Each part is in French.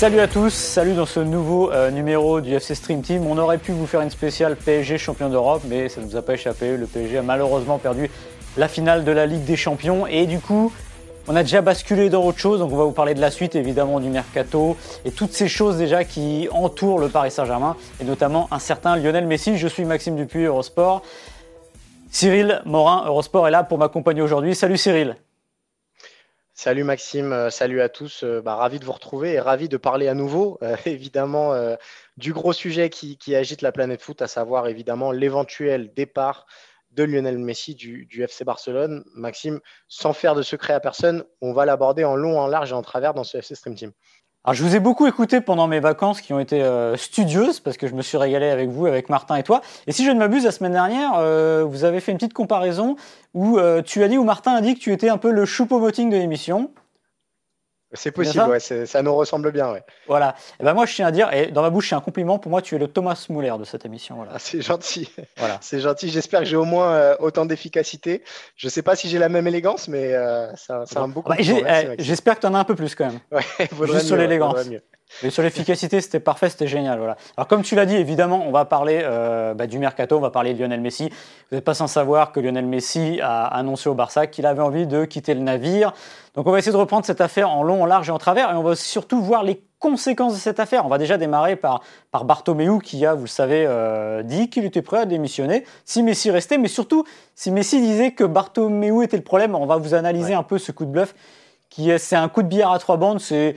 Salut à tous, salut dans ce nouveau euh, numéro du FC Stream Team. On aurait pu vous faire une spéciale PSG champion d'Europe, mais ça ne nous a pas échappé. Le PSG a malheureusement perdu la finale de la Ligue des Champions et du coup, on a déjà basculé dans autre chose, donc on va vous parler de la suite évidemment du mercato et toutes ces choses déjà qui entourent le Paris Saint-Germain et notamment un certain Lionel Messi. Je suis Maxime Dupuis, Eurosport. Cyril Morin, Eurosport est là pour m'accompagner aujourd'hui. Salut Cyril. Salut Maxime, euh, salut à tous. Euh, bah, ravi de vous retrouver et ravi de parler à nouveau, euh, évidemment, du gros sujet qui, agite la planète foot, à savoir évidemment l'éventuel départ de Lionel Messi du, du, FC Barcelone. Maxime, sans faire de secret à personne, on va l'aborder en long, en large et en travers dans ce FC Stream Team. Alors, je vous ai beaucoup écouté pendant mes vacances qui ont été euh, studieuses parce que je me suis régalé avec vous, avec Martin et toi. Et si je ne m'abuse, la semaine dernière, euh, vous avez fait une petite comparaison où euh, tu as dit, ou Martin a dit que tu étais un peu le choupo-moting de l'émission. C'est possible, ouais, ça nous ressemble bien. Ouais. Voilà. Et eh ben moi, je tiens à dire, et dans ma bouche, c'est un compliment. Pour moi, tu es le Thomas Muller de cette émission. Voilà. Ah, c'est gentil. Voilà. c'est gentil. J'espère que j'ai au moins euh, autant d'efficacité. Je ne sais pas si j'ai la même élégance, mais euh, c'est un, beau bah, compliment. J'espère que tu en as un peu plus quand même. Ouais, Juste sur l'élégance. Mais sur l'efficacité, c'était parfait, c'était génial. Voilà. Alors, comme tu l'as dit, évidemment, on va parler euh, bah, du mercato, on va parler de Lionel Messi. Vous n'êtes pas sans savoir que Lionel Messi a annoncé au Barça qu'il avait envie de quitter le navire. Donc, on va essayer de reprendre cette affaire en long, en large et en travers, et on va surtout voir les conséquences de cette affaire. On va déjà démarrer par, par Bartomeu qui a, vous le savez, euh, dit qu'il était prêt à démissionner si Messi restait, mais surtout si Messi disait que Bartomeu était le problème. On va vous analyser un peu ce coup de bluff qui c'est un coup de billard à trois bandes. C'est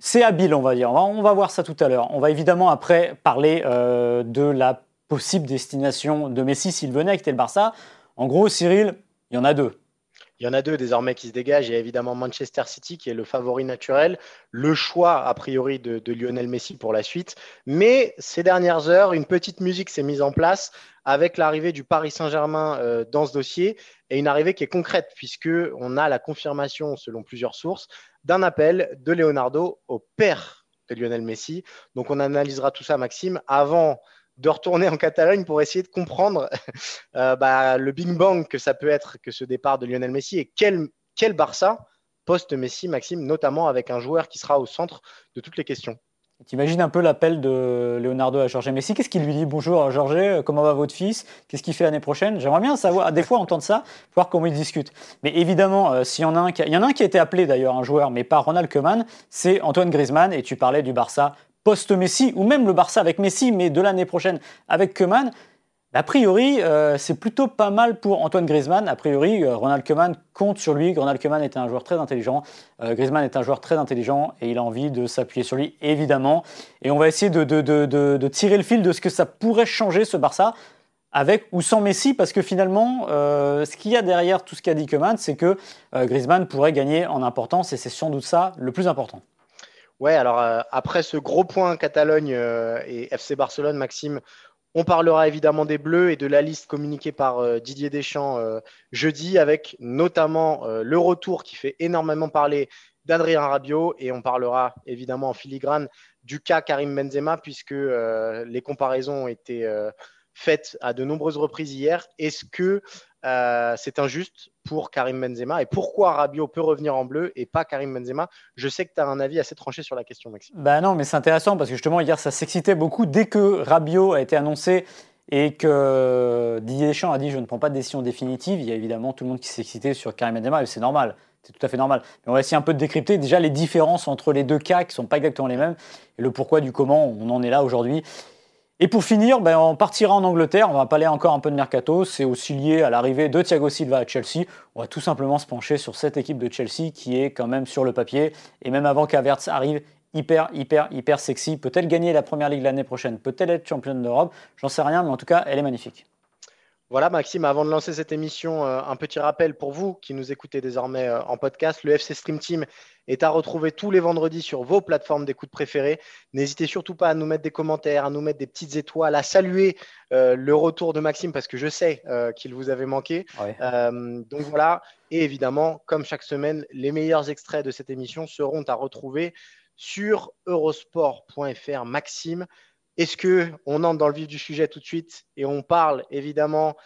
c'est habile, on va dire. On va, voir ça tout à l'heure. On va évidemment après parler euh, de la possible destination de Messi s'il venait à quitter le Barça. En gros, Cyril, il y en a deux. Il y en a deux désormais qui se dégagent. Il y a évidemment Manchester City qui est le favori naturel, le choix a priori de, Lionel Messi pour la suite. Mais ces dernières heures, une petite musique s'est mise en place avec l'arrivée du Paris Saint-Germain euh, dans ce dossier et une arrivée qui est concrète puisque on a la confirmation, selon plusieurs sources, d'un appel de Leonardo au père de Lionel Messi. Donc on analysera tout ça, Maxime, avant de retourner en Catalogne pour essayer de comprendre euh, bah, le Big Bang que ça peut être que ce départ de Lionel Messi et quel, Barça post-Messi, Maxime, notamment avec un joueur qui sera au centre de toutes les questions. T'imagines un peu l'appel de Leonardo à Jorge Messi. Qu'est-ce qu'il lui dit? Bonjour Jorge, comment va votre fils? Qu'est-ce qu'il fait l'année prochaine? J'aimerais bien savoir, des fois entendre ça, voir comment ils discutent. Mais évidemment, euh, s'il y en a un qui il y en a un qui a été appelé d'ailleurs un joueur, mais pas Ronald Koeman, c'est Antoine Griezmann. Et tu parlais du Barça post-Messi, ou même le Barça avec Messi, mais de l'année prochaine avec Koeman. A priori, euh, c'est plutôt pas mal pour Antoine Griezmann. A priori, euh, Ronald Koeman compte sur lui. Ronald Koeman est un joueur très intelligent. Euh, Griezmann est un joueur très intelligent et il a envie de s'appuyer sur lui, évidemment. Et on va essayer de, de, tirer le fil de ce que ça pourrait changer ce Barça avec ou sans Messi, parce que finalement, ce qu'il y a derrière tout ce qu'a dit Koeman, c'est que Griezmann pourrait gagner en importance et c'est sans doute ça le plus important. Ouais, alors après ce gros point Catalogne et FC Barcelone, Maxime, on parlera évidemment des Bleus et de la liste communiquée par euh, Didier Deschamps euh, jeudi, avec notamment euh, le retour qui fait énormément parler d'Adrien Rabiot. Et on parlera évidemment en filigrane du cas Karim Benzema, puisque les comparaisons ont été faites à de nombreuses reprises hier. Est-ce que euh, c'est injuste pour Karim Benzema et pourquoi Rabiot peut revenir en bleu et pas Karim Benzema? Je sais que tu as un avis assez tranché sur la question, Maxime. Bah non, mais c'est intéressant parce que justement hier ça s'excitait beaucoup dès que Rabiot a été annoncé et que Didier Deschamps a dit je ne prends pas de décision définitive. Il y a évidemment tout le monde qui s'est excité sur Karim Benzema et c'est normal. C'est tout à fait normal. Mais on va essayer un peu de décrypter déjà les différences entre les deux cas qui ne sont pas exactement les mêmes et le pourquoi du comment on en est là aujourd'hui. Et pour finir, ben, on partira en Angleterre. On va parler encore un peu de mercato. C'est aussi lié à l'arrivée de Thiago Silva à Chelsea. On va tout simplement se pencher sur cette équipe de Chelsea qui est quand même sur le papier. Et même avant qu'Avertz arrive, hyper, hyper, hyper sexy. Peut-elle gagner la première ligue l'année prochaine? Peut-elle être championne d'Europe? J'en sais rien, mais en tout cas, elle est magnifique. Voilà, Maxime, avant de lancer cette émission, euh, un petit rappel pour vous qui nous écoutez désormais euh, en podcast. Le FC Stream Team est à retrouver tous les vendredis sur vos plateformes d'écoute préférées. N'hésitez surtout pas à nous mettre des commentaires, à nous mettre des petites étoiles, à saluer euh, le retour de Maxime parce que je sais qu'il vous avait manqué. donc voilà, et évidemment, comme chaque semaine, les meilleurs extraits de cette émission seront à retrouver sur eurosport.fr. Maxime, est-ce que on entre dans le vif du sujet tout de suite et on parle évidemment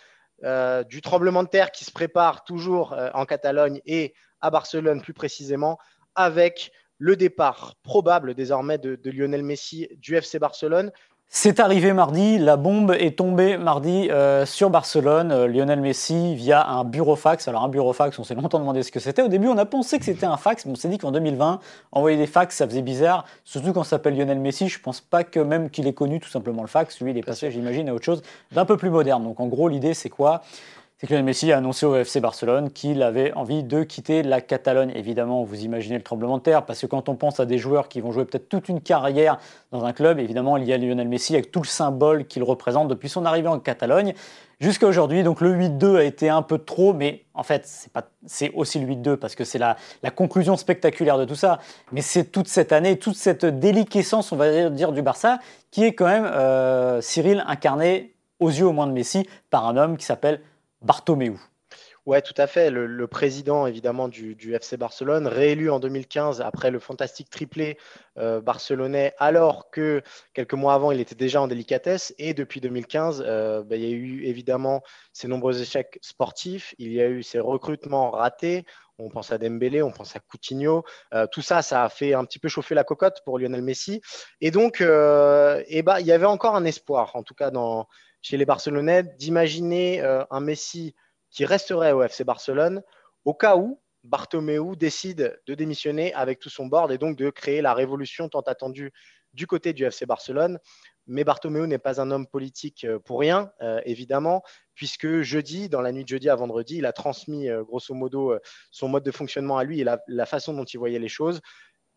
du tremblement de terre qui se prépare toujours en Catalogne et à Barcelone plus précisément, avec le départ probable désormais de, Lionel Messi du FC Barcelone. C'est arrivé mardi, la bombe est tombée mardi euh, sur Barcelone. Euh, Lionel Messi via un bureau fax. Alors un bureau fax, on s'est longtemps demandé ce que c'était. Au début, on a pensé que c'était un fax, mais on s'est dit qu'en 2020, envoyer des fax, ça faisait bizarre. Surtout quand ça s'appelle Lionel Messi, je pense pas que même qu'il ait connu tout simplement le fax. Lui, il est passé, j'imagine, à autre chose d'un peu plus moderne. Donc en gros, l'idée, c'est quoi? C'est que Lionel Messi a annoncé au FC Barcelone qu'il avait envie de quitter la Catalogne. Évidemment, vous imaginez le tremblement de terre, parce que quand on pense à des joueurs qui vont jouer peut-être toute une carrière dans un club, évidemment, il y a Lionel Messi avec tout le symbole qu'il représente depuis son arrivée en Catalogne jusqu'à aujourd'hui. Donc le 8-2 a été un peu trop, mais en fait, c'est, aussi le 8-2 parce que c'est la, conclusion spectaculaire de tout ça. Mais c'est toute cette année, toute cette déliquescence, on va dire, du Barça, qui est quand même, euh, Cyril, incarné aux yeux au moins de Messi par un homme qui s'appelle Bartomeu. Ouais, tout à fait. Le, président, évidemment, du, FC Barcelone, réélu en 2015 après le fantastique triplé euh, barcelonais, alors que quelques mois avant, il était déjà en délicatesse. Et depuis 2015, euh, ben, il y a eu évidemment ces nombreux échecs sportifs. Il y a eu ces recrutements ratés. On pense à Dembélé, on pense à Coutinho. Euh, tout ça, ça a fait un petit peu chauffer la cocotte pour Lionel Messi. Et donc, eh ben, il y avait encore un espoir, en tout cas dans, chez les Barcelonais d'imaginer euh, un Messi qui resterait au FC Barcelone au cas où Bartomeu décide de démissionner avec tout son board et donc de créer la révolution tant attendue du côté du FC Barcelone. Mais Bartomeu n'est pas un homme politique euh, pour rien, euh, évidemment, puisque jeudi, dans la nuit de jeudi à vendredi, il a transmis grosso modo son mode de fonctionnement à lui et la façon dont il voyait les choses.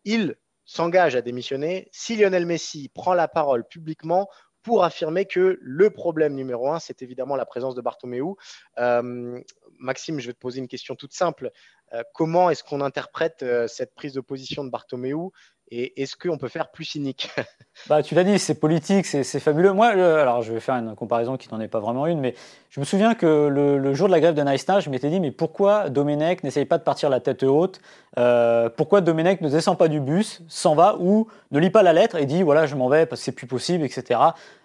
Il s'engage à démissionner. Si Lionel Messi prend la parole publiquement, pour affirmer que le problème numéro un, c'est évidemment la présence de Bartomeu. Euh, Maxime, je vais te poser une question toute simple. Euh, comment est-ce qu'on interprète euh, cette prise de position de Bartomeu et est-ce qu'on peut faire plus cynique? Bah, Tu l'as dit, c'est politique, c'est fabuleux. Moi, alors je vais faire une comparaison qui n'en est pas vraiment une, mais je me souviens que le, jour de la grève de Naïsna, je m'étais dit, mais pourquoi Domenech n'essaye pas de partir la tête haute? Euh, Pourquoi Domenech ne descend pas du bus, s'en va ou ne lit pas la lettre et dit, voilà, je m'en vais parce que c'est plus possible, etc.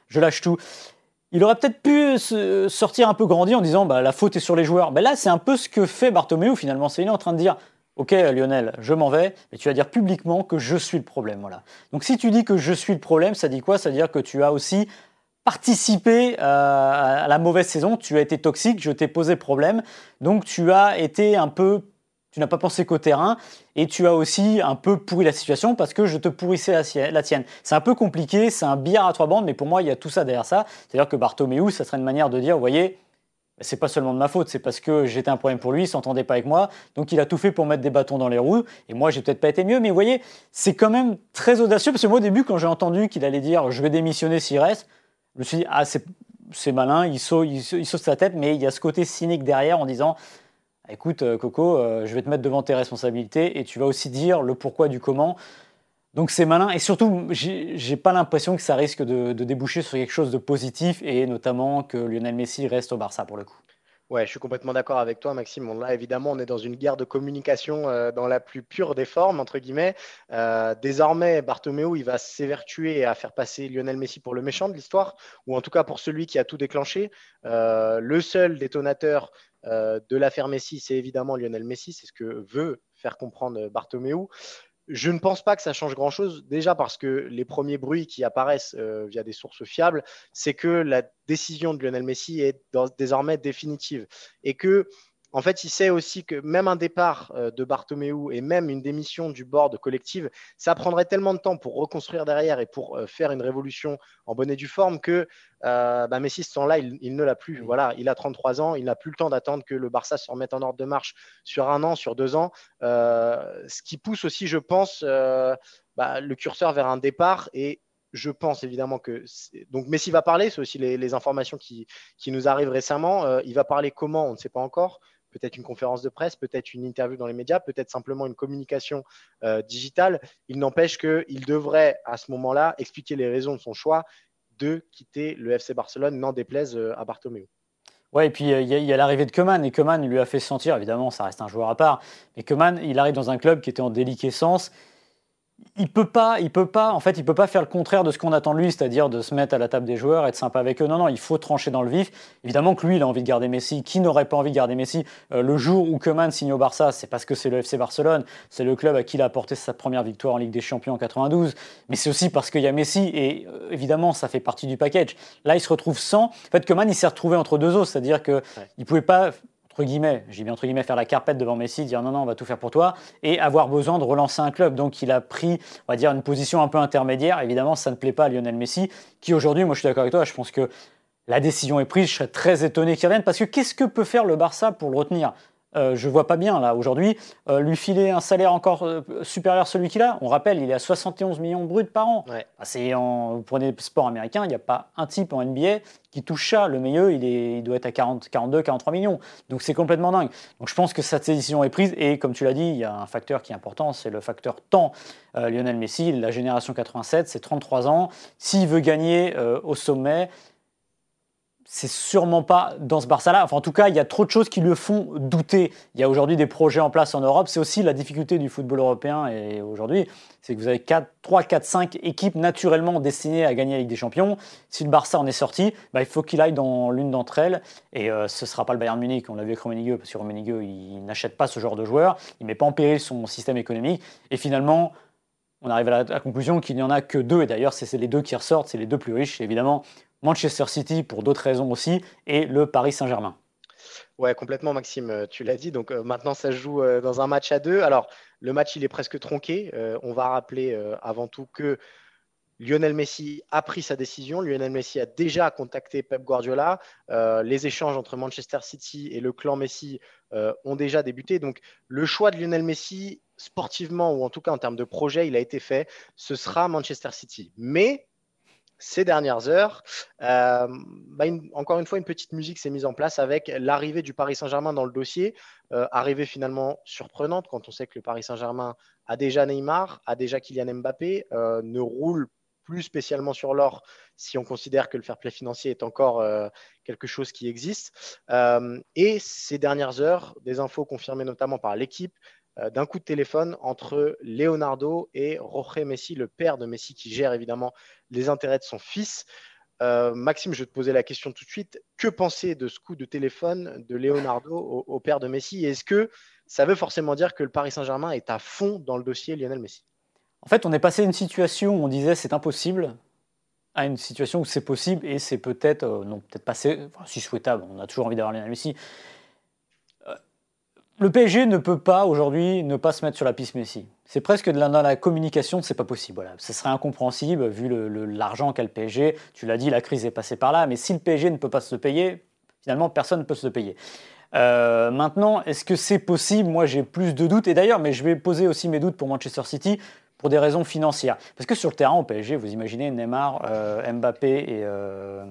Je lâche tout. Il aurait peut-être pu sortir un peu grandi en disant bah, la faute est sur les joueurs. Ben là, c'est un peu ce que fait Bartomeu finalement. C'est il est en train de dire Ok, Lionel, je m'en vais, mais tu vas dire publiquement que je suis le problème. Voilà. Donc, si tu dis que je suis le problème, ça dit quoi? Ça veut dire que tu as aussi participé euh, à la mauvaise saison, tu as été toxique, je t'ai posé problème, donc tu as été un peu, tu n'as pas pensé qu'au terrain, et tu as aussi un peu pourri la situation parce que je te pourrissais la, tienne. C'est un peu compliqué, c'est un billard à trois bandes, mais pour moi, il y a tout ça derrière ça. C'est-à-dire que Bartomeu, ça serait une manière de dire, vous voyez, c'est pas seulement de ma faute, c'est parce que j'étais un problème pour lui, il s'entendait pas avec moi, donc il a tout fait pour mettre des bâtons dans les roues, et moi j'ai peut-être pas été mieux, mais vous voyez, c'est quand même très audacieux, parce que moi au début, quand j'ai entendu qu'il allait dire je vais démissionner s'il reste, je me suis dit, ah c'est malin, il saute, il, sa tête, mais il y a ce côté cynique derrière en disant, écoute euh, Coco, euh, je vais te mettre devant tes responsabilités, et tu vas aussi dire le pourquoi du comment. Donc c'est malin et surtout, j'ai pas l'impression que ça risque de, déboucher sur quelque chose de positif et notamment que Lionel Messi reste au Barça pour le coup. Ouais, je suis complètement d'accord avec toi, Maxime. là, évidemment, on est dans une guerre de communication euh, dans la plus pure des formes, entre guillemets. Désormais, Bartomeu, il va s'évertuer à faire passer Lionel Messi pour le méchant de l'histoire, ou en tout cas pour celui qui a tout déclenché. Le seul détonateur de l'affaire Messi, c'est évidemment Lionel Messi. C'est ce que veut faire comprendre Bartomeu. Je ne pense pas que ça change grand-chose, déjà parce que les premiers bruits qui apparaissent euh, via des sources fiables, c'est que la décision de Lionel Messi est désormais définitive et que en fait, il sait aussi que même un départ euh, de Bartomeu et même une démission du board collective, ça prendrait tellement de temps pour reconstruire derrière et pour euh, faire une révolution en bonne et due forme que euh, bah, Messi, ce temps-là, il, ne l'a plus. Voilà, il a 33 ans, il n'a plus le temps d'attendre que le Barça se remette en ordre de marche sur un an, sur deux ans. ce qui pousse aussi, je pense, bah, le curseur vers un départ et je pense évidemment que. Donc, Messi va parler, c'est aussi les, informations qui, qui, nous arrivent récemment. il va parler comment, on ne sait pas encore peut-être une conférence de presse, peut-être une interview dans les médias, peut-être simplement une communication euh, digitale. Il n'empêche qu'il devrait, à ce moment-là, expliquer les raisons de son choix de quitter le FC Barcelone, n'en déplaise euh, à Bartomeu. Ouais, et puis euh, il y a, l'arrivée de Keman, et Keman lui a fait sentir, évidemment, ça reste un joueur à part, mais Keman, il arrive dans un club qui était en déliquescence il peut pas, il peut pas, en fait, il peut pas faire le contraire de ce qu'on attend de lui, c'est-à-dire de se mettre à la table des joueurs, être sympa avec eux. Non, non, il faut trancher dans le vif. Évidemment que lui, il a envie de garder Messi. Qui n'aurait pas envie de garder Messi euh, Le jour où Koeman signe au Barça, c'est parce que c'est le FC Barcelone, c'est le club à qui il a apporté sa première victoire en Ligue des Champions en 92, mais c'est aussi parce qu'il y a Messi et euh, évidemment, ça fait partie du package. Là, il se retrouve sans. En fait, Koeman, il s'est retrouvé entre deux os, c'est-à-dire que il pouvait pas entre guillemets, j'ai bien entre guillemets, faire la carpette devant Messi, dire non, non, on va tout faire pour toi, et avoir besoin de relancer un club. Donc il a pris, on va dire, une position un peu intermédiaire. Évidemment, ça ne plaît pas à Lionel Messi, qui aujourd'hui, moi je suis d'accord avec toi, je pense que la décision est prise, je serais très étonné qu'il revienne, parce que qu'est-ce que peut faire le Barça pour le retenir? Euh, je vois pas bien là aujourd'hui euh, lui filer un salaire encore euh, supérieur à celui qu'il a. On rappelle, il est à 71 millions bruts par an. Ouais. Ah, c'est en, vous prenez le sport américain, il n'y a pas un type en NBA qui touche ça. Le meilleur, il, est, il doit être à 40, 42, 43 millions. Donc c'est complètement dingue. Donc je pense que cette décision est prise. Et comme tu l'as dit, il y a un facteur qui est important, c'est le facteur temps. Lionel Messi, la génération 87, c'est 33 ans. S'il veut gagner au sommet, c'est sûrement pas dans ce Barça-là. Enfin, en tout cas, il y a trop de choses qui le font douter. Il y a aujourd'hui des projets en place en Europe. C'est aussi la difficulté du football européen et aujourd'hui, c'est que vous avez 4, 3, 4, 5 équipes naturellement destinées à gagner la Ligue des Champions. Si le Barça en est sorti, bah, il faut qu'il aille dans l'une d'entre elles. Et euh, ce ne sera pas le Bayern Munich. On l'a vu avec Rummenigge, parce que Rummenigge, il n'achète pas ce genre de joueurs. Il ne met pas en péril son système économique. Et finalement, on arrive à la, conclusion qu'il n'y en a que deux. Et d'ailleurs, c'est les deux qui ressortent, c'est les deux plus riches. évidemment, Manchester City pour d'autres raisons aussi, et le Paris Saint-Germain. Ouais, complètement, Maxime, euh, tu l'as dit. Donc euh, maintenant, ça joue euh, dans un match à deux. Alors, le match, il est presque tronqué. on va rappeler avant tout que Lionel Messi a pris sa décision. Lionel Messi a déjà contacté Pep Guardiola. les échanges entre Manchester City et le clan Messi ont déjà débuté. Donc, le choix de Lionel Messi, sportivement ou en tout cas en termes de projet, il a été fait. Ce sera Manchester City. Mais ces dernières heures. Euh, bah, encore une fois, une petite musique s'est mise en place avec l'arrivée du Paris Saint-Germain dans le dossier. Euh, arrivée finalement surprenante quand on sait que le Paris Saint-Germain a déjà Neymar, a déjà Kylian Mbappé, euh, ne roule plus spécialement sur l'or si on considère que le fair play financier est encore quelque chose qui existe. et ces dernières heures, des infos confirmées notamment par l'équipe, d'un coup de téléphone entre Leonardo et Jorge Messi, le père de Messi, qui gère évidemment les intérêts de son fils. Euh, Maxime, je vais te poser la question tout de suite. Que penser de ce coup de téléphone de Leonardo au, père de Messi? Est-ce que ça veut forcément dire que le Paris Saint-Germain est à fond dans le dossier Lionel Messi? En fait, on est passé d'une situation où on disait c'est impossible à une situation où c'est possible et c'est peut-être, euh, non, peut-être pas si souhaitable. On a toujours envie d'avoir Lionel Messi. Le PSG ne peut pas aujourd'hui ne pas se mettre sur la piste Messi. C'est presque de la, dans la communication, c'est pas possible. Ce serait incompréhensible vu l'argent qu'a le PSG. Tu l'as dit, la crise est passée par là, mais si le PSG ne peut pas se payer, finalement personne ne peut se payer. Euh, maintenant, est-ce que c'est possible? Moi, j'ai plus de doutes. Et d'ailleurs, mais je vais poser aussi mes doutes pour Manchester City pour des raisons financières. Parce que sur le terrain, au PSG, vous imaginez Neymar, euh, Mbappé et euh,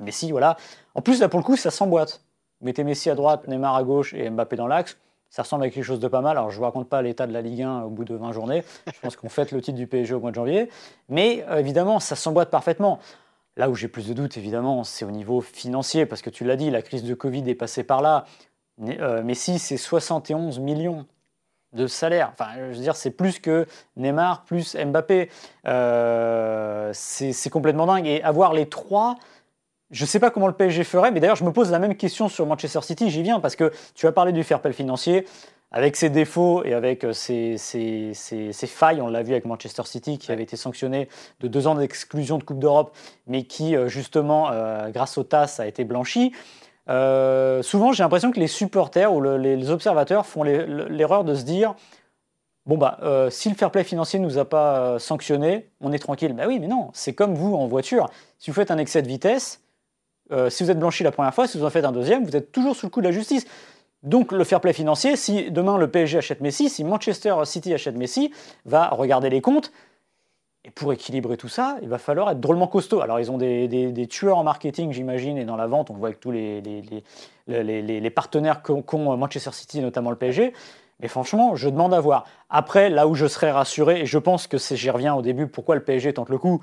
Messi, voilà. En plus, là, pour le coup, ça s'emboîte. Mettez Messi à droite, Neymar à gauche et Mbappé dans l'axe ça ressemble à quelque chose de pas mal. Alors, je ne vous raconte pas l'état de la Ligue 1 au bout de 20 journées. Je pense qu'on fête le titre du PSG au mois de janvier. Mais euh, évidemment, ça s'emboîte parfaitement. Là où j'ai plus de doutes, évidemment, c'est au niveau financier, parce que tu l'as dit, la crise de Covid est passée par là. Euh, Messi, c'est 71 millions de salaire. Enfin, je veux dire, c'est plus que Neymar, plus Mbappé. Euh, c'est complètement dingue. Et avoir les trois, je ne sais pas comment le PSG ferait, mais d'ailleurs, je me pose la même question sur Manchester City. J'y viens parce que tu as parlé du fair play financier. Avec ses défauts et avec euh, ses, failles, on l'a vu avec Manchester City qui avait été sanctionné de deux ans d'exclusion de Coupe d'Europe, mais qui euh, justement, euh, grâce au TAS, a été blanchi. souvent, j'ai l'impression que les supporters ou les observateurs font l'erreur de se dire Bon, bah, si le fair play financier ne nous a pas sanctionné, on est tranquille. Bah oui, mais non, c'est comme vous en voiture. Si vous faites un excès de vitesse, euh, si vous êtes blanchi la première fois, si vous en faites un deuxième, vous êtes toujours sous le coup de la justice. Donc le fair play financier, si demain le PSG achète Messi, si Manchester City achète Messi, va regarder les comptes. Et pour équilibrer tout ça, il va falloir être drôlement costaud. Alors ils ont des, tueurs en marketing, j'imagine, et dans la vente, on voit avec tous les, partenaires qu'ont Manchester City, notamment le PSG. Mais franchement, je demande à voir. Après, là où je serais rassuré, et je pense que j'y reviens au début, pourquoi le PSG tente le coup?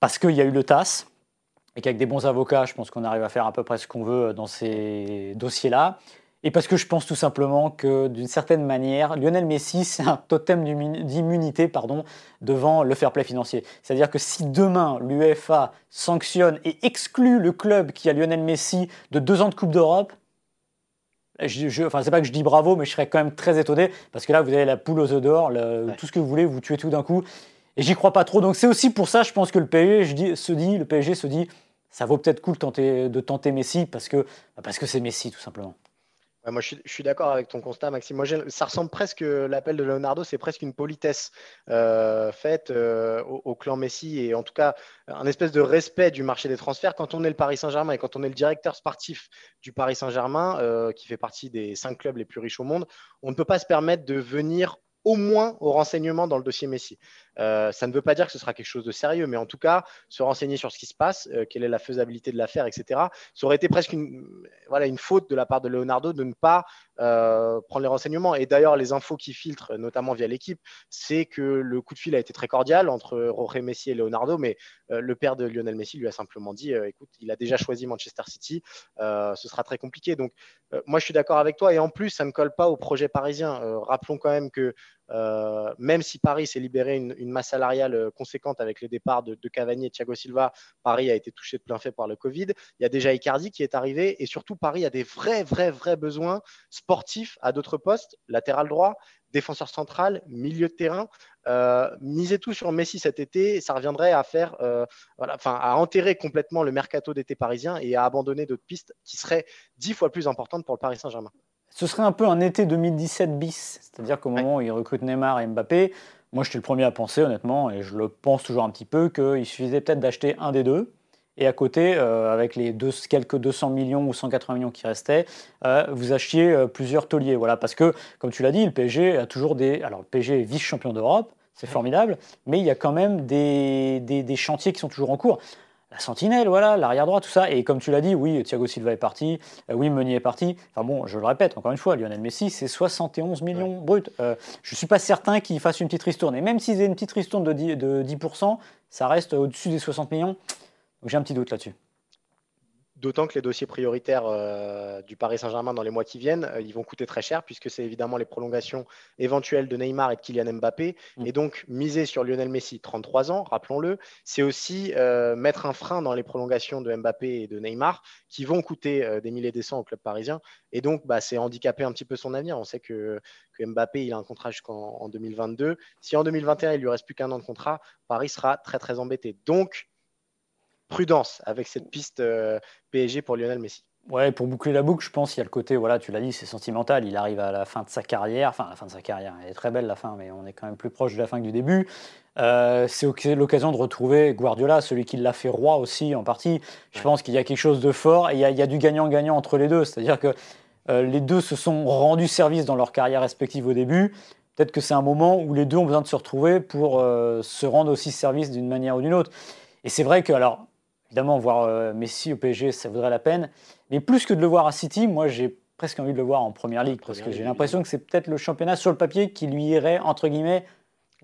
Parce qu'il y a eu le TAS, et qu'avec des bons avocats, je pense qu'on arrive à faire à peu près ce qu'on veut dans ces dossiers-là. Et parce que je pense tout simplement que d'une certaine manière, Lionel Messi, c'est un totem d'immunité pardon, devant le fair play financier. C'est-à-dire que si demain l'UEFA sanctionne et exclut le club qui a Lionel Messi de deux ans de Coupe d'Europe, je, je, enfin, c'est pas que je dis bravo, mais je serais quand même très étonné parce que là, vous avez la poule aux œufs d'or, tout ce que vous voulez, vous tuez tout d'un coup. Et j'y crois pas trop. Donc c'est aussi pour ça, je pense que le PSG se dit, le PSG se dit, ça vaut peut-être cool de tenter Messi parce que bah, parce que c'est Messi tout simplement moi, je suis, d'accord avec ton constat, Maxime. Moi, ça ressemble presque, l'appel de Leonardo, c'est presque une politesse euh, faite euh, au, clan Messi et en tout cas un espèce de respect du marché des transferts. Quand on est le Paris Saint-Germain et quand on est le directeur sportif du Paris Saint-Germain, euh, qui fait partie des cinq clubs les plus riches au monde, on ne peut pas se permettre de venir au moins au renseignement dans le dossier Messi. Euh, ça ne veut pas dire que ce sera quelque chose de sérieux, mais en tout cas, se renseigner sur ce qui se passe, euh, quelle est la faisabilité de l'affaire, etc. Ça aurait été presque une, voilà, une faute de la part de Leonardo de ne pas euh, prendre les renseignements. Et d'ailleurs, les infos qui filtrent, notamment via l'équipe, c'est que le coup de fil a été très cordial entre Jorge Messi et Leonardo, mais le père de Lionel Messi lui a simplement dit, écoute, il a déjà choisi Manchester City, ce sera très compliqué. Donc, moi, je suis d'accord avec toi. Et en plus, ça ne colle pas au projet parisien. rappelons quand même que même si Paris s'est libéré une, masse salariale euh, conséquente avec les départs de, Cavani et Thiago Silva. Paris a été touché de plein fait par le Covid. Il y a déjà Icardi qui est arrivé et surtout Paris a des vrais, vrais, vrais besoins sportifs à d'autres postes, latéral droit, défenseur central, milieu de terrain. Euh, misez tout sur Messi cet été, ça reviendrait à faire, euh, voilà, à enterrer complètement le mercato d'été parisien et à abandonner d'autres pistes qui seraient dix fois plus importantes pour le Paris Saint-Germain. Ce serait un peu un été 2017 bis, c'est-à-dire qu'au moment où il recrute Neymar et Mbappé, moi, j'étais le premier à penser, honnêtement, et je le pense toujours un petit peu, qu'il suffisait peut-être d'acheter un des deux. Et à côté, euh, avec les deux, quelques 200 millions ou 180 millions qui restaient, euh, vous achetiez euh, plusieurs tauliers. Voilà, parce que, comme tu l'as dit, le PSG a toujours des. Alors, le PSG est vice-champion d'Europe, c'est formidable, mais il y a quand même des, des, chantiers qui sont toujours en cours la sentinelle, voilà, l'arrière droit, tout ça. Et comme tu l'as dit, oui, Thiago Silva est parti, euh, oui, Meunier est parti. Enfin bon, je le répète encore une fois, Lionel Messi, c'est 71 millions brut. Euh, je ne suis pas certain qu'il fasse une petite ristourne. Et même s'ils aient une petite ristourne de 10%, de 10% ça reste au-dessus des 60 millions. Donc j'ai un petit doute là-dessus. D'autant que les dossiers prioritaires euh, du Paris Saint-Germain dans les mois qui viennent, euh, ils vont coûter très cher puisque c'est évidemment les prolongations éventuelles de Neymar et de Kylian Mbappé. Mm. Et donc, miser sur Lionel Messi, 33 ans, rappelons-le, c'est aussi euh, mettre un frein dans les prolongations de Mbappé et de Neymar qui vont coûter des milliers et cents au club parisien. Et donc, bah, c'est handicaper un petit peu son avenir. On sait que, que Mbappé, il a un contrat jusqu'en 2022. Si en 2021, il lui reste plus qu'un an de contrat, Paris sera très, très embêté. Donc, prudence avec cette piste euh, PSG pour Lionel Messi. Ouais, pour boucler la boucle, je pense qu'il y a le côté, voilà, tu l'as dit, c'est sentimental. Il arrive à la fin de sa carrière, enfin, la fin de sa carrière, elle est très belle la fin, mais on est quand même plus proche de la fin que du début. Euh, c'est l'occasion de retrouver Guardiola, celui qui l'a fait roi aussi en partie. Je pense qu'il y a quelque chose de fort et il y a, du gagnant-gagnant entre les deux. C'est-à-dire que euh, les deux se sont rendus service dans leur carrière respective au début. Peut-être que c'est un moment où les deux ont besoin de se retrouver pour se rendre aussi service d'une manière ou d'une autre. Et c'est vrai que, alors, Évidemment, voir euh, Messi au PSG, ça vaudrait la peine. Mais plus que de le voir à City, moi, j'ai presque envie de le voir en Première Ligue. parce que j'ai l'impression que c'est peut-être le championnat sur le papier qui lui irait, entre guillemets,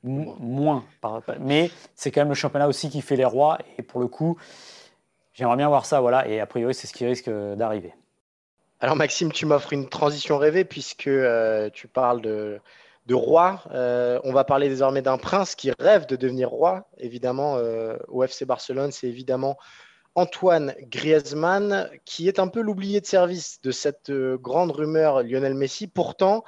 moins. Mais c'est quand même le championnat aussi qui fait les rois. Et pour le coup, j'aimerais bien voir ça. Voilà. Et a priori, c'est ce qui risque d'arriver. Alors Maxime, tu m'offres une transition rêvée puisque euh, tu parles de, de roi. Euh, on va parler désormais d'un prince qui rêve de devenir roi. Évidemment, euh, au FC Barcelone, c'est évidemment Antoine Griezmann, qui est un peu l'oublié de service de cette euh, grande rumeur Lionel Messi. Pourtant,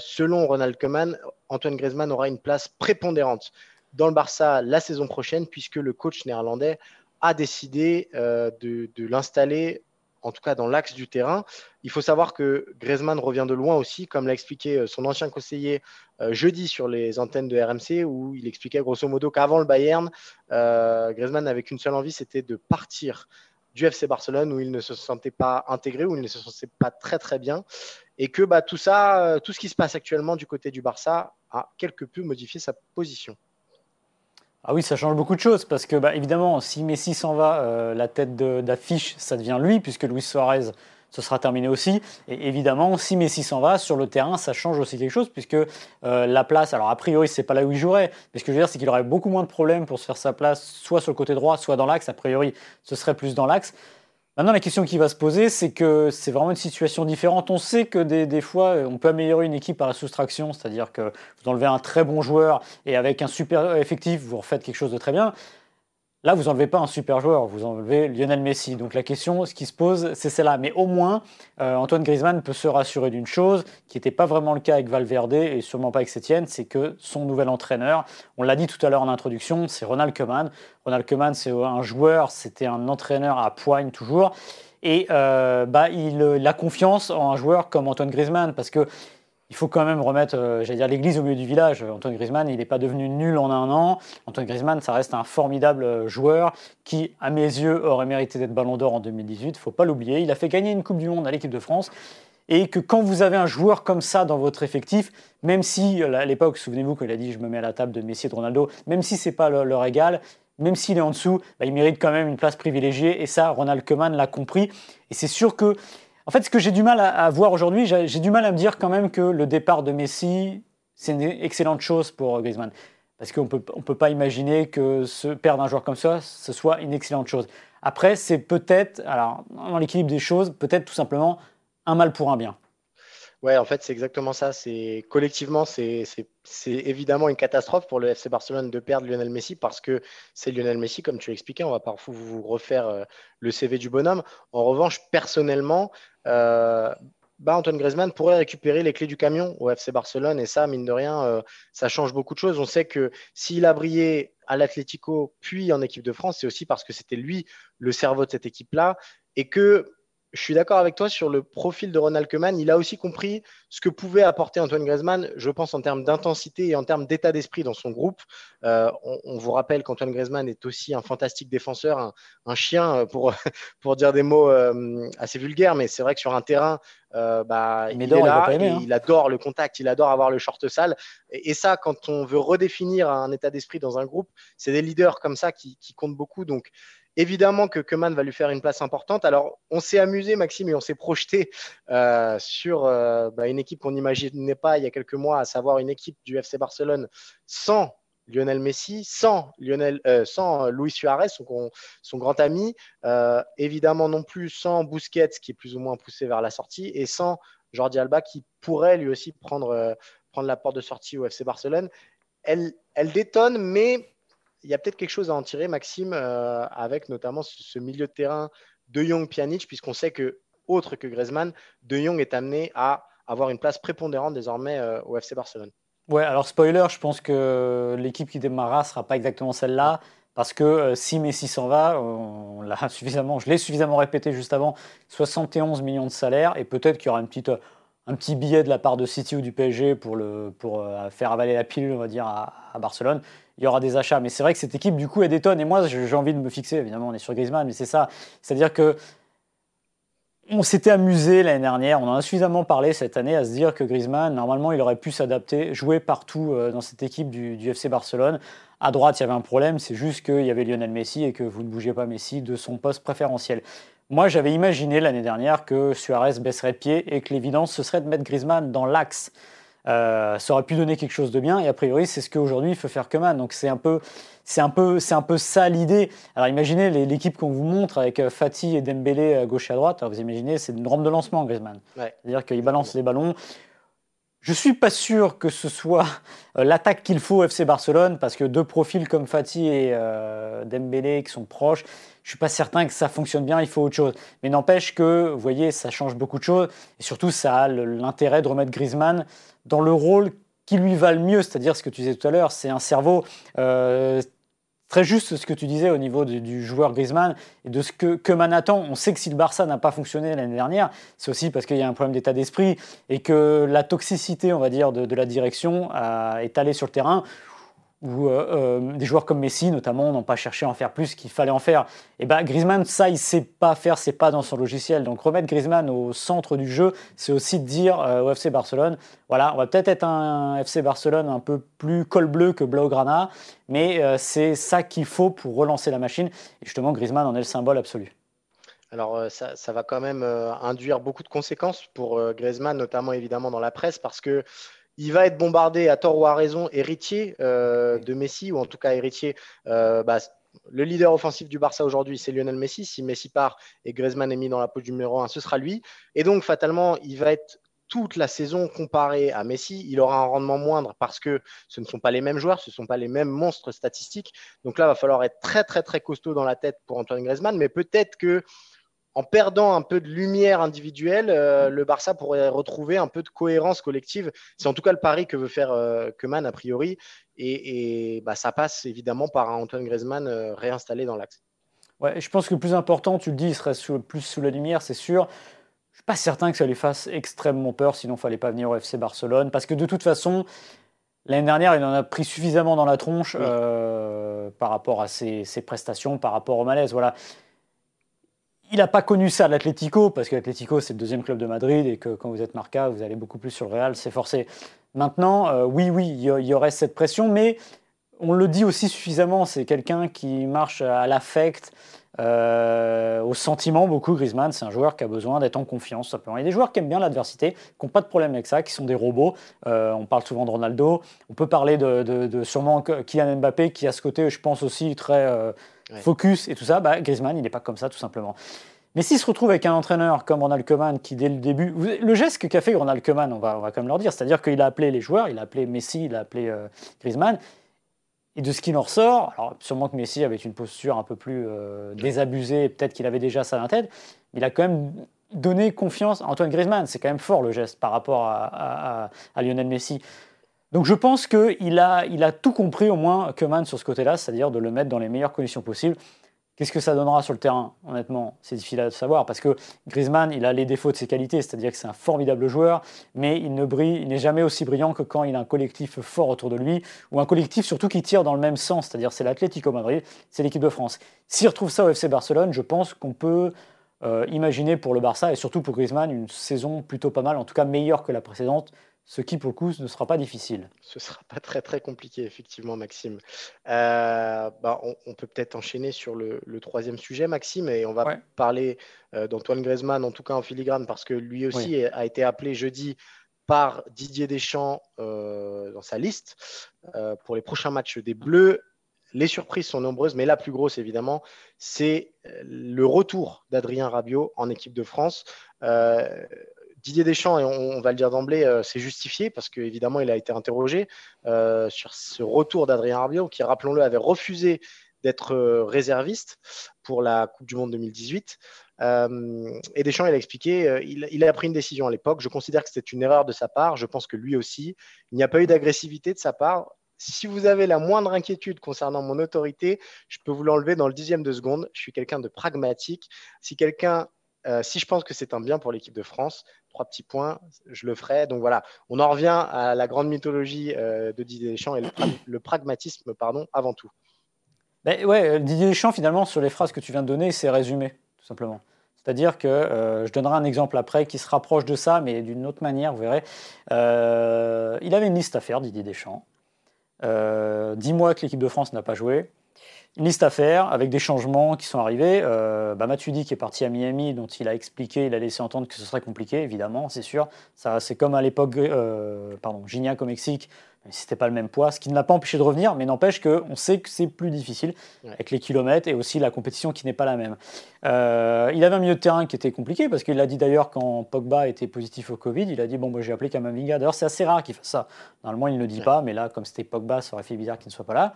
selon Ronald Koeman, Antoine Griezmann aura une place prépondérante dans le Barça la saison prochaine, puisque le coach néerlandais a décidé de l'installer en tout cas dans l'axe du terrain. Il faut savoir que Griezmann revient de loin aussi, comme l'a expliqué euh, son ancien conseiller euh, jeudi sur les antennes de RMC, où il expliquait grosso modo qu'avant le Bayern, euh, Griezmann n'avait qu'une seule envie, c'était de partir du FC Barcelone, où il ne se sentait pas intégré, où il ne se sentait pas très très bien, et que bah, tout ça, tout ce qui se passe actuellement du côté du Barça a quelque peu modifié sa position. Ah oui, ça change beaucoup de choses parce que, bah, évidemment, si Messi s'en va, euh, la tête d'affiche, ça devient lui, puisque Luis Suarez, ce sera terminé aussi. Et évidemment, si Messi s'en va, sur le terrain, ça change aussi quelque chose, puisque euh, la place, alors a priori, c'est pas là où il jouerait, mais ce que je veux dire, c'est qu'il aurait beaucoup moins de problèmes pour se faire sa place, soit sur le côté droit, soit dans l'axe. A priori, ce serait plus dans l'axe. Maintenant, la question qui va se poser, c'est que c'est vraiment une situation différente. On sait que des, fois, on peut améliorer une équipe par la soustraction, c'est-à-dire que vous enlevez un très bon joueur et avec un super effectif, vous refaites quelque chose de très bien. Là, vous n'enlevez pas un super joueur, vous enlevez Lionel Messi. Donc la question, ce qui se pose, c'est celle-là. Mais au moins, euh, Antoine Griezmann peut se rassurer d'une chose, qui n'était pas vraiment le cas avec Valverde et sûrement pas avec Sétienne, c'est que son nouvel entraîneur, on l'a dit tout à l'heure en introduction, c'est Ronald Koeman. Ronald Koeman, c'est un joueur, c'était un entraîneur à poigne toujours. Et euh, bah, il, a confiance en un joueur comme Antoine Griezmann, parce que il faut quand même remettre, euh, l'église au milieu du village. Antoine Griezmann, il n'est pas devenu nul en un an. Antoine Griezmann, ça reste un formidable euh, joueur qui, à mes yeux, aurait mérité d'être Ballon d'Or en 2018. Il faut pas l'oublier. Il a fait gagner une Coupe du Monde à l'équipe de France. Et que quand vous avez un joueur comme ça dans votre effectif, même si euh, à l'époque, souvenez-vous qu'il a dit je me mets à la table de Messi et de Ronaldo, même si c'est pas leur égal, même s'il est en dessous, bah, il mérite quand même une place privilégiée. Et ça, Ronald Koeman l'a compris. Et c'est sûr que en fait, ce que j'ai du mal à, voir aujourd'hui, j'ai du mal à me dire quand même que le départ de Messi, c'est une excellente chose pour Griezmann. Parce qu'on peut, ne peut pas imaginer que se perdre un joueur comme ça, ce soit une excellente chose. Après, c'est peut-être, alors dans l'équilibre des choses, peut-être tout simplement un mal pour un bien. Ouais, en fait, c'est exactement ça. C'est collectivement, c'est évidemment une catastrophe pour le FC Barcelone de perdre Lionel Messi parce que c'est Lionel Messi, comme tu l'expliquais. On va parfois vous refaire euh, le CV du bonhomme. En revanche, personnellement, euh, bah, Antoine Griezmann pourrait récupérer les clés du camion au FC Barcelone et ça, mine de rien, euh, ça change beaucoup de choses. On sait que s'il a brillé à l'Atlético puis en équipe de France, c'est aussi parce que c'était lui le cerveau de cette équipe-là et que je suis d'accord avec toi sur le profil de Ronald Koeman. Il a aussi compris ce que pouvait apporter Antoine Griezmann, je pense, en termes d'intensité et en termes d'état d'esprit dans son groupe. Euh, on, vous rappelle qu'Antoine Griezmann est aussi un fantastique défenseur, un, chien, euh, pour, pour dire des mots euh, assez vulgaires, mais c'est vrai que sur un terrain, bah, il, est là, hein. il, adore le contact, il adore avoir le short sale. Et, ça, quand on veut redéfinir un état d'esprit dans un groupe, c'est des leaders comme ça qui, qui comptent beaucoup. Donc, Évidemment que Keman va lui faire une place importante. Alors, on s'est amusé, Maxime, et on s'est projeté euh, sur euh, bah, une équipe qu'on n'imaginait pas il y a quelques mois, à savoir une équipe du FC Barcelone sans Lionel Messi, sans, Lionel, euh, sans Luis Suarez, son, grand ami, évidemment non plus sans Busquets, qui est plus ou moins poussé vers la sortie, et sans Jordi Alba, qui pourrait lui aussi prendre, la porte de sortie au FC Barcelone. Elle détonne, mais il y a peut-être quelque chose à en tirer, Maxime, euh, avec notamment ce, milieu de terrain de Jong Pjanic, puisqu'on sait que, autre que Griezmann, De Jong est amené à avoir une place prépondérante désormais euh, au FC Barcelone. Ouais, alors spoiler, je pense que l'équipe qui démarrera sera pas exactement celle-là. Parce que euh, si Messi s'en va, on l'a suffisamment, je l'ai suffisamment répété juste avant, 71 millions de salaire et peut-être qu'il y aura une petite, un petit billet de la part de City ou du PSG pour, le, pour faire avaler la pilule, on va dire, à Barcelone il y aura des achats. Mais c'est vrai que cette équipe, du coup, elle détonne. Et moi, j'ai envie de me fixer, évidemment, on est sur Griezmann, mais c'est ça. C'est-à-dire que on s'était amusé l'année dernière, on en a suffisamment parlé cette année à se dire que Griezmann, normalement, il aurait pu s'adapter, jouer partout euh, dans cette équipe du, FC Barcelone. À droite, il y avait un problème, c'est juste qu'il y avait Lionel Messi et que vous ne bougez pas Messi de son poste préférentiel. Moi, j'avais imaginé l'année dernière que Suarez baisserait de pied et que l'évidence, ce serait de mettre Griezmann dans l'axe euh, ça aurait pu donner quelque chose de bien. Et a priori, c'est ce qu'aujourd'hui il faut faire Coman. Donc c'est un peu, c'est un peu, c'est un peu ça l'idée. Alors imaginez l'équipe qu'on vous montre avec euh, Fatih et Dembélé à gauche et à droite. vous imaginez, c'est une rampe de lancement, Griezmann. C'est-à-dire qu'il balance les ballons. Je suis pas sûr que ce soit euh, l'attaque qu'il faut au FC Barcelone parce que deux profils comme Fatih et Dembélé qui sont proches, je suis pas certain que ça fonctionne bien, il faut autre chose. Mais n'empêche que, vous voyez, ça change beaucoup de choses. Et surtout, ça a l'intérêt de remettre Griezmann dans le rôle qui lui va le mieux, c'est-à-dire ce que tu disais tout à l'heure, c'est un cerveau euh, très juste ce que tu disais au niveau du, joueur Griezmann et de ce que, attend. On sait que si le Barça n'a pas fonctionné l'année dernière, c'est aussi parce qu'il y a un problème d'état d'esprit et que la toxicité, on va dire, de, de la direction est allée sur le terrain où euh, euh, des joueurs comme Messi, notamment, n'ont pas cherché à en faire plus qu'il fallait en faire. Et ben Griezmann, ça, il sait pas faire, c'est pas dans son logiciel. Donc remettre Griezmann au centre du jeu, c'est aussi de dire euh, au FC Barcelone, voilà, on va peut-être être un FC Barcelone un peu plus col bleu que Blaugrana, mais c'est ça qu'il faut pour relancer la machine. Et justement, Griezmann en est le symbole absolu. Alors ça, ça, va quand même induire beaucoup de conséquences pour Griezmann, notamment évidemment dans la presse, parce que il va être bombardé à tort ou à raison, héritier euh, de Messi, ou en tout cas héritier. Euh, bah, le leader offensif du Barça aujourd'hui, c'est Lionel Messi. Si Messi part et Griezmann est mis dans la poche du numéro 1, ce sera lui. Et donc, fatalement, il va être toute la saison comparé à Messi, il aura un rendement moindre parce que ce ne sont pas les mêmes joueurs, ce ne sont pas les mêmes monstres statistiques. Donc là, il va falloir être très, très, très costaud dans la tête pour Antoine Griezmann. Mais peut-être que en perdant un peu de lumière individuelle, euh, le Barça pourrait retrouver un peu de cohérence collective. C'est en tout cas le pari que veut faire euh, Keman a priori. Et, bah, ça passe évidemment par un Antoine Griezmann euh, réinstallé dans l'axe. Ouais, je pense que le plus important, tu le dis, il serait plus sous la lumière, c'est sûr. Je suis pas certain que ça lui fasse extrêmement peur, sinon il fallait pas venir au FC Barcelone, parce que de toute façon, l'année dernière, il en a pris suffisamment dans la tronche euh, par rapport à ses, prestations, par rapport au malaise. Voilà. Il n'a pas connu ça à l'Atlético, parce que l'Atlético, c'est le deuxième club de Madrid, et que quand vous êtes Marca, vous allez beaucoup plus sur le Real, c'est forcé. Maintenant, euh, oui, oui, il y aurait cette pression, mais on le dit aussi suffisamment, c'est quelqu'un qui marche à l'affect, euh, au sentiment, beaucoup, Griezmann, c'est un joueur qui a besoin d'être en confiance, simplement. Il y a des joueurs qui aiment bien l'adversité, qui n'ont pas de problème avec ça, qui sont des robots. Euh, on parle souvent de Ronaldo. On peut parler de, sûrement Kylian Mbappé, qui a ce côté, je pense aussi, très focus et tout ça. Bah, Griezmann, il n'est pas comme ça, tout simplement. Mais s'il se retrouve avec un entraîneur comme Ronald Koeman, qui dès le début. Le geste qu'a fait Ronald Koeman, on va, on va quand même leur dire, c'est-à-dire qu'il a appelé les joueurs, il a appelé Messi, il a appelé Griezmann, et de ce qu'il en ressort, alors sûrement que Messi avait une posture un peu plus euh, désabusée, peut-être qu'il avait déjà ça dans la tête, il a quand même donné confiance à Antoine Griezmann. C'est quand même fort le geste par rapport à, Lionel Messi. Donc je pense qu'il a, tout compris au moins Koeman sur ce côté-là, c'est-à-dire de le mettre dans les meilleures conditions possibles. Qu'est-ce que ça donnera sur le terrain Honnêtement, c'est difficile à savoir parce que Griezmann, il a les défauts de ses qualités, c'est-à-dire que c'est un formidable joueur, mais il ne brille, il n'est jamais aussi brillant que quand il a un collectif fort autour de lui ou un collectif surtout qui tire dans le même sens, c'est-à-dire c'est l'Atlético Madrid, c'est l'équipe de France. S'il retrouve ça au FC Barcelone, je pense qu'on peut euh, imaginer pour le Barça et surtout pour Griezmann une saison plutôt pas mal, en tout cas meilleure que la précédente ce qui pour le coup ne sera pas difficile. Ce ne sera pas très très compliqué, effectivement, Maxime. Euh, bah, on, peut peut-être enchaîner sur le, troisième sujet, Maxime, et on va parler euh, d'Antoine Griezmann, en tout cas en filigrane, parce que lui aussi a été appelé jeudi par Didier Deschamps euh, dans sa liste pour les prochains matchs des Bleus. Les surprises sont nombreuses, mais la plus grosse, évidemment, c'est le retour d'Adrien Rabiot en équipe de France. Didier Deschamps, et on, va le dire d'emblée, euh, c'est justifié parce qu'évidemment, il a été interrogé euh, sur ce retour d'Adrien Rabiot, qui, rappelons-le, avait refusé d'être euh, réserviste pour la Coupe du Monde 2018. et Deschamps, il a expliqué, il, a pris une décision à l'époque. Je considère que c'était une erreur de sa part. Je pense que lui aussi. Il n'y a pas eu d'agressivité de sa part. Si vous avez la moindre inquiétude concernant mon autorité, je peux vous l'enlever dans le dixième de seconde. Je suis quelqu'un de pragmatique. Si quelqu'un euh, si je pense que c'est un bien pour l'équipe de France, trois petits points, je le ferai. Donc voilà, on en revient à la grande mythologie euh, de Didier Deschamps et le, pragmatisme, pardon, avant tout. Ben ouais, Didier Deschamps, finalement, sur les phrases que tu viens de donner, c'est résumé, tout simplement. C'est-à-dire que euh, je donnerai un exemple après qui se rapproche de ça, mais d'une autre manière, vous verrez. il avait une liste à faire, Didier Deschamps. Dix mois que l'équipe de France n'a pas joué une liste à faire avec des changements qui sont arrivés. Euh, bah Matuidi qui est parti à Miami, dont il a expliqué, il a laissé entendre que ce serait compliqué, évidemment, c'est sûr. Ça, c'est comme à l'époque, euh, pardon, Gignac au Mexique, c'était pas le même poids, ce qui ne l'a pas empêché de revenir, mais n'empêche qu'on sait que c'est plus difficile avec les kilomètres et aussi la compétition qui n'est pas la même. Euh, il avait un milieu de terrain qui était compliqué parce qu'il l'a dit d'ailleurs quand Pogba était positif au Covid, il a dit bon bah, j'ai appelé Kamavinga. D'ailleurs c'est assez rare qu'il fasse ça. Normalement il ne le dit pas, mais là comme c'était Pogba, ça aurait fait bizarre qu'il ne soit pas là.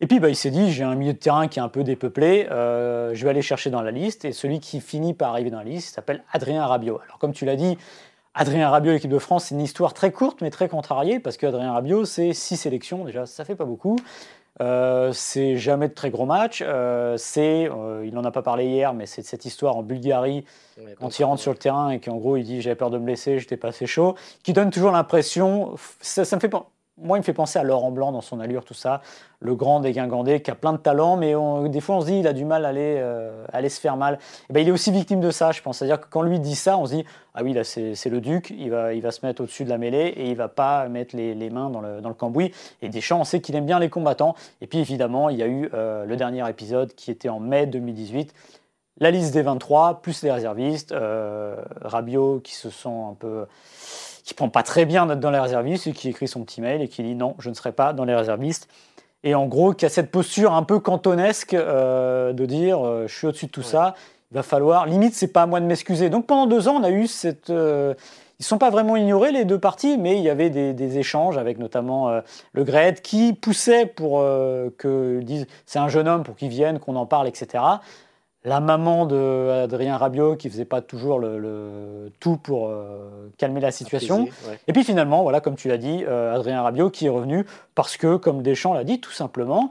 Et puis bah, il s'est dit, j'ai un milieu de terrain qui est un peu dépeuplé, euh, je vais aller chercher dans la liste. Et celui qui finit par arriver dans la liste s'appelle Adrien Rabiot. Alors comme tu l'as dit, Adrien Rabiot, l'équipe de France, c'est une histoire très courte mais très contrariée, parce qu'Adrien Rabiot, c'est six sélections, déjà ça fait pas beaucoup. Euh, c'est jamais de très gros matchs. Euh, c'est, il n'en a pas parlé hier, mais c'est cette histoire en Bulgarie, quand il rentre sur le terrain et qu'en gros il dit j'avais peur de me blesser, j'étais pas assez chaud, qui donne toujours l'impression, ça, ça me fait moi, il me fait penser à Laurent Blanc dans son allure, tout ça. Le grand dégingandé qui a plein de talent, mais des fois, on se dit il a du mal à aller, euh, aller se faire mal. Et eh ben, il est aussi victime de ça, je pense. C'est-à-dire que quand lui dit ça, on se dit ah oui, là, c'est le duc, il va, il va se mettre au-dessus de la mêlée et il va pas mettre les, les mains dans le, dans le, cambouis. Et Deschamps, on sait qu'il aime bien les combattants. Et puis, évidemment, il y a eu euh, le dernier épisode qui était en mai 2018 la liste des 23, plus les réservistes, euh, Rabiot qui se sent un peu qui prend pas très bien dans les réservistes et qui écrit son petit mail et qui dit non, je ne serai pas dans les réservistes. Et en gros, qui a cette posture un peu cantonesque de dire je suis au-dessus de tout ça, il va falloir, limite, c'est pas à moi de m'excuser. Donc pendant deux ans, on a eu cette. ils ne sont pas vraiment ignorés, les deux parties, mais il y avait des, échanges avec notamment le GRED qui poussait pour que disent c'est un jeune homme pour qu'il vienne, qu'on en parle, etc la maman d'Adrien Rabiot qui faisait pas toujours le, tout pour euh, calmer la situation. Et puis finalement, voilà, comme tu l'as dit, euh, Adrien Rabiot qui est revenu parce que, comme Deschamps l'a dit, tout simplement,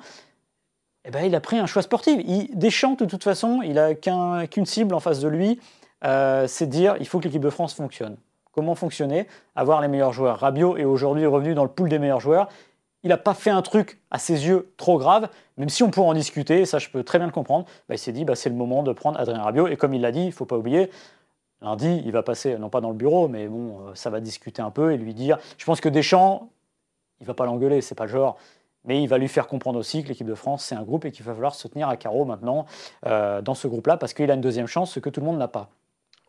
eh ben, il a pris un choix sportif. Il, Deschamps, de toute façon, il a qu'une cible en face de lui, euh, c'est de dire il faut que l'équipe de France fonctionne. Comment fonctionner? Avoir les meilleurs joueurs. Rabiot est aujourd'hui revenu dans le pool des meilleurs joueurs il n'a pas fait un truc à ses yeux trop grave, même si on pourrait en discuter, ça je peux très bien le comprendre, bah, il s'est dit bah, c'est le moment de prendre Adrien Rabiot, et comme il l'a dit, il ne faut pas oublier, lundi il va passer, non pas dans le bureau, mais bon, euh, ça va discuter un peu et lui dire, je pense que Deschamps, il va pas l'engueuler, c'est pas le genre, mais il va lui faire comprendre aussi que l'équipe de France c'est un groupe et qu'il va falloir se tenir à carreau maintenant euh, dans ce groupe-là, parce qu'il a une deuxième chance, ce que tout le monde n'a pas.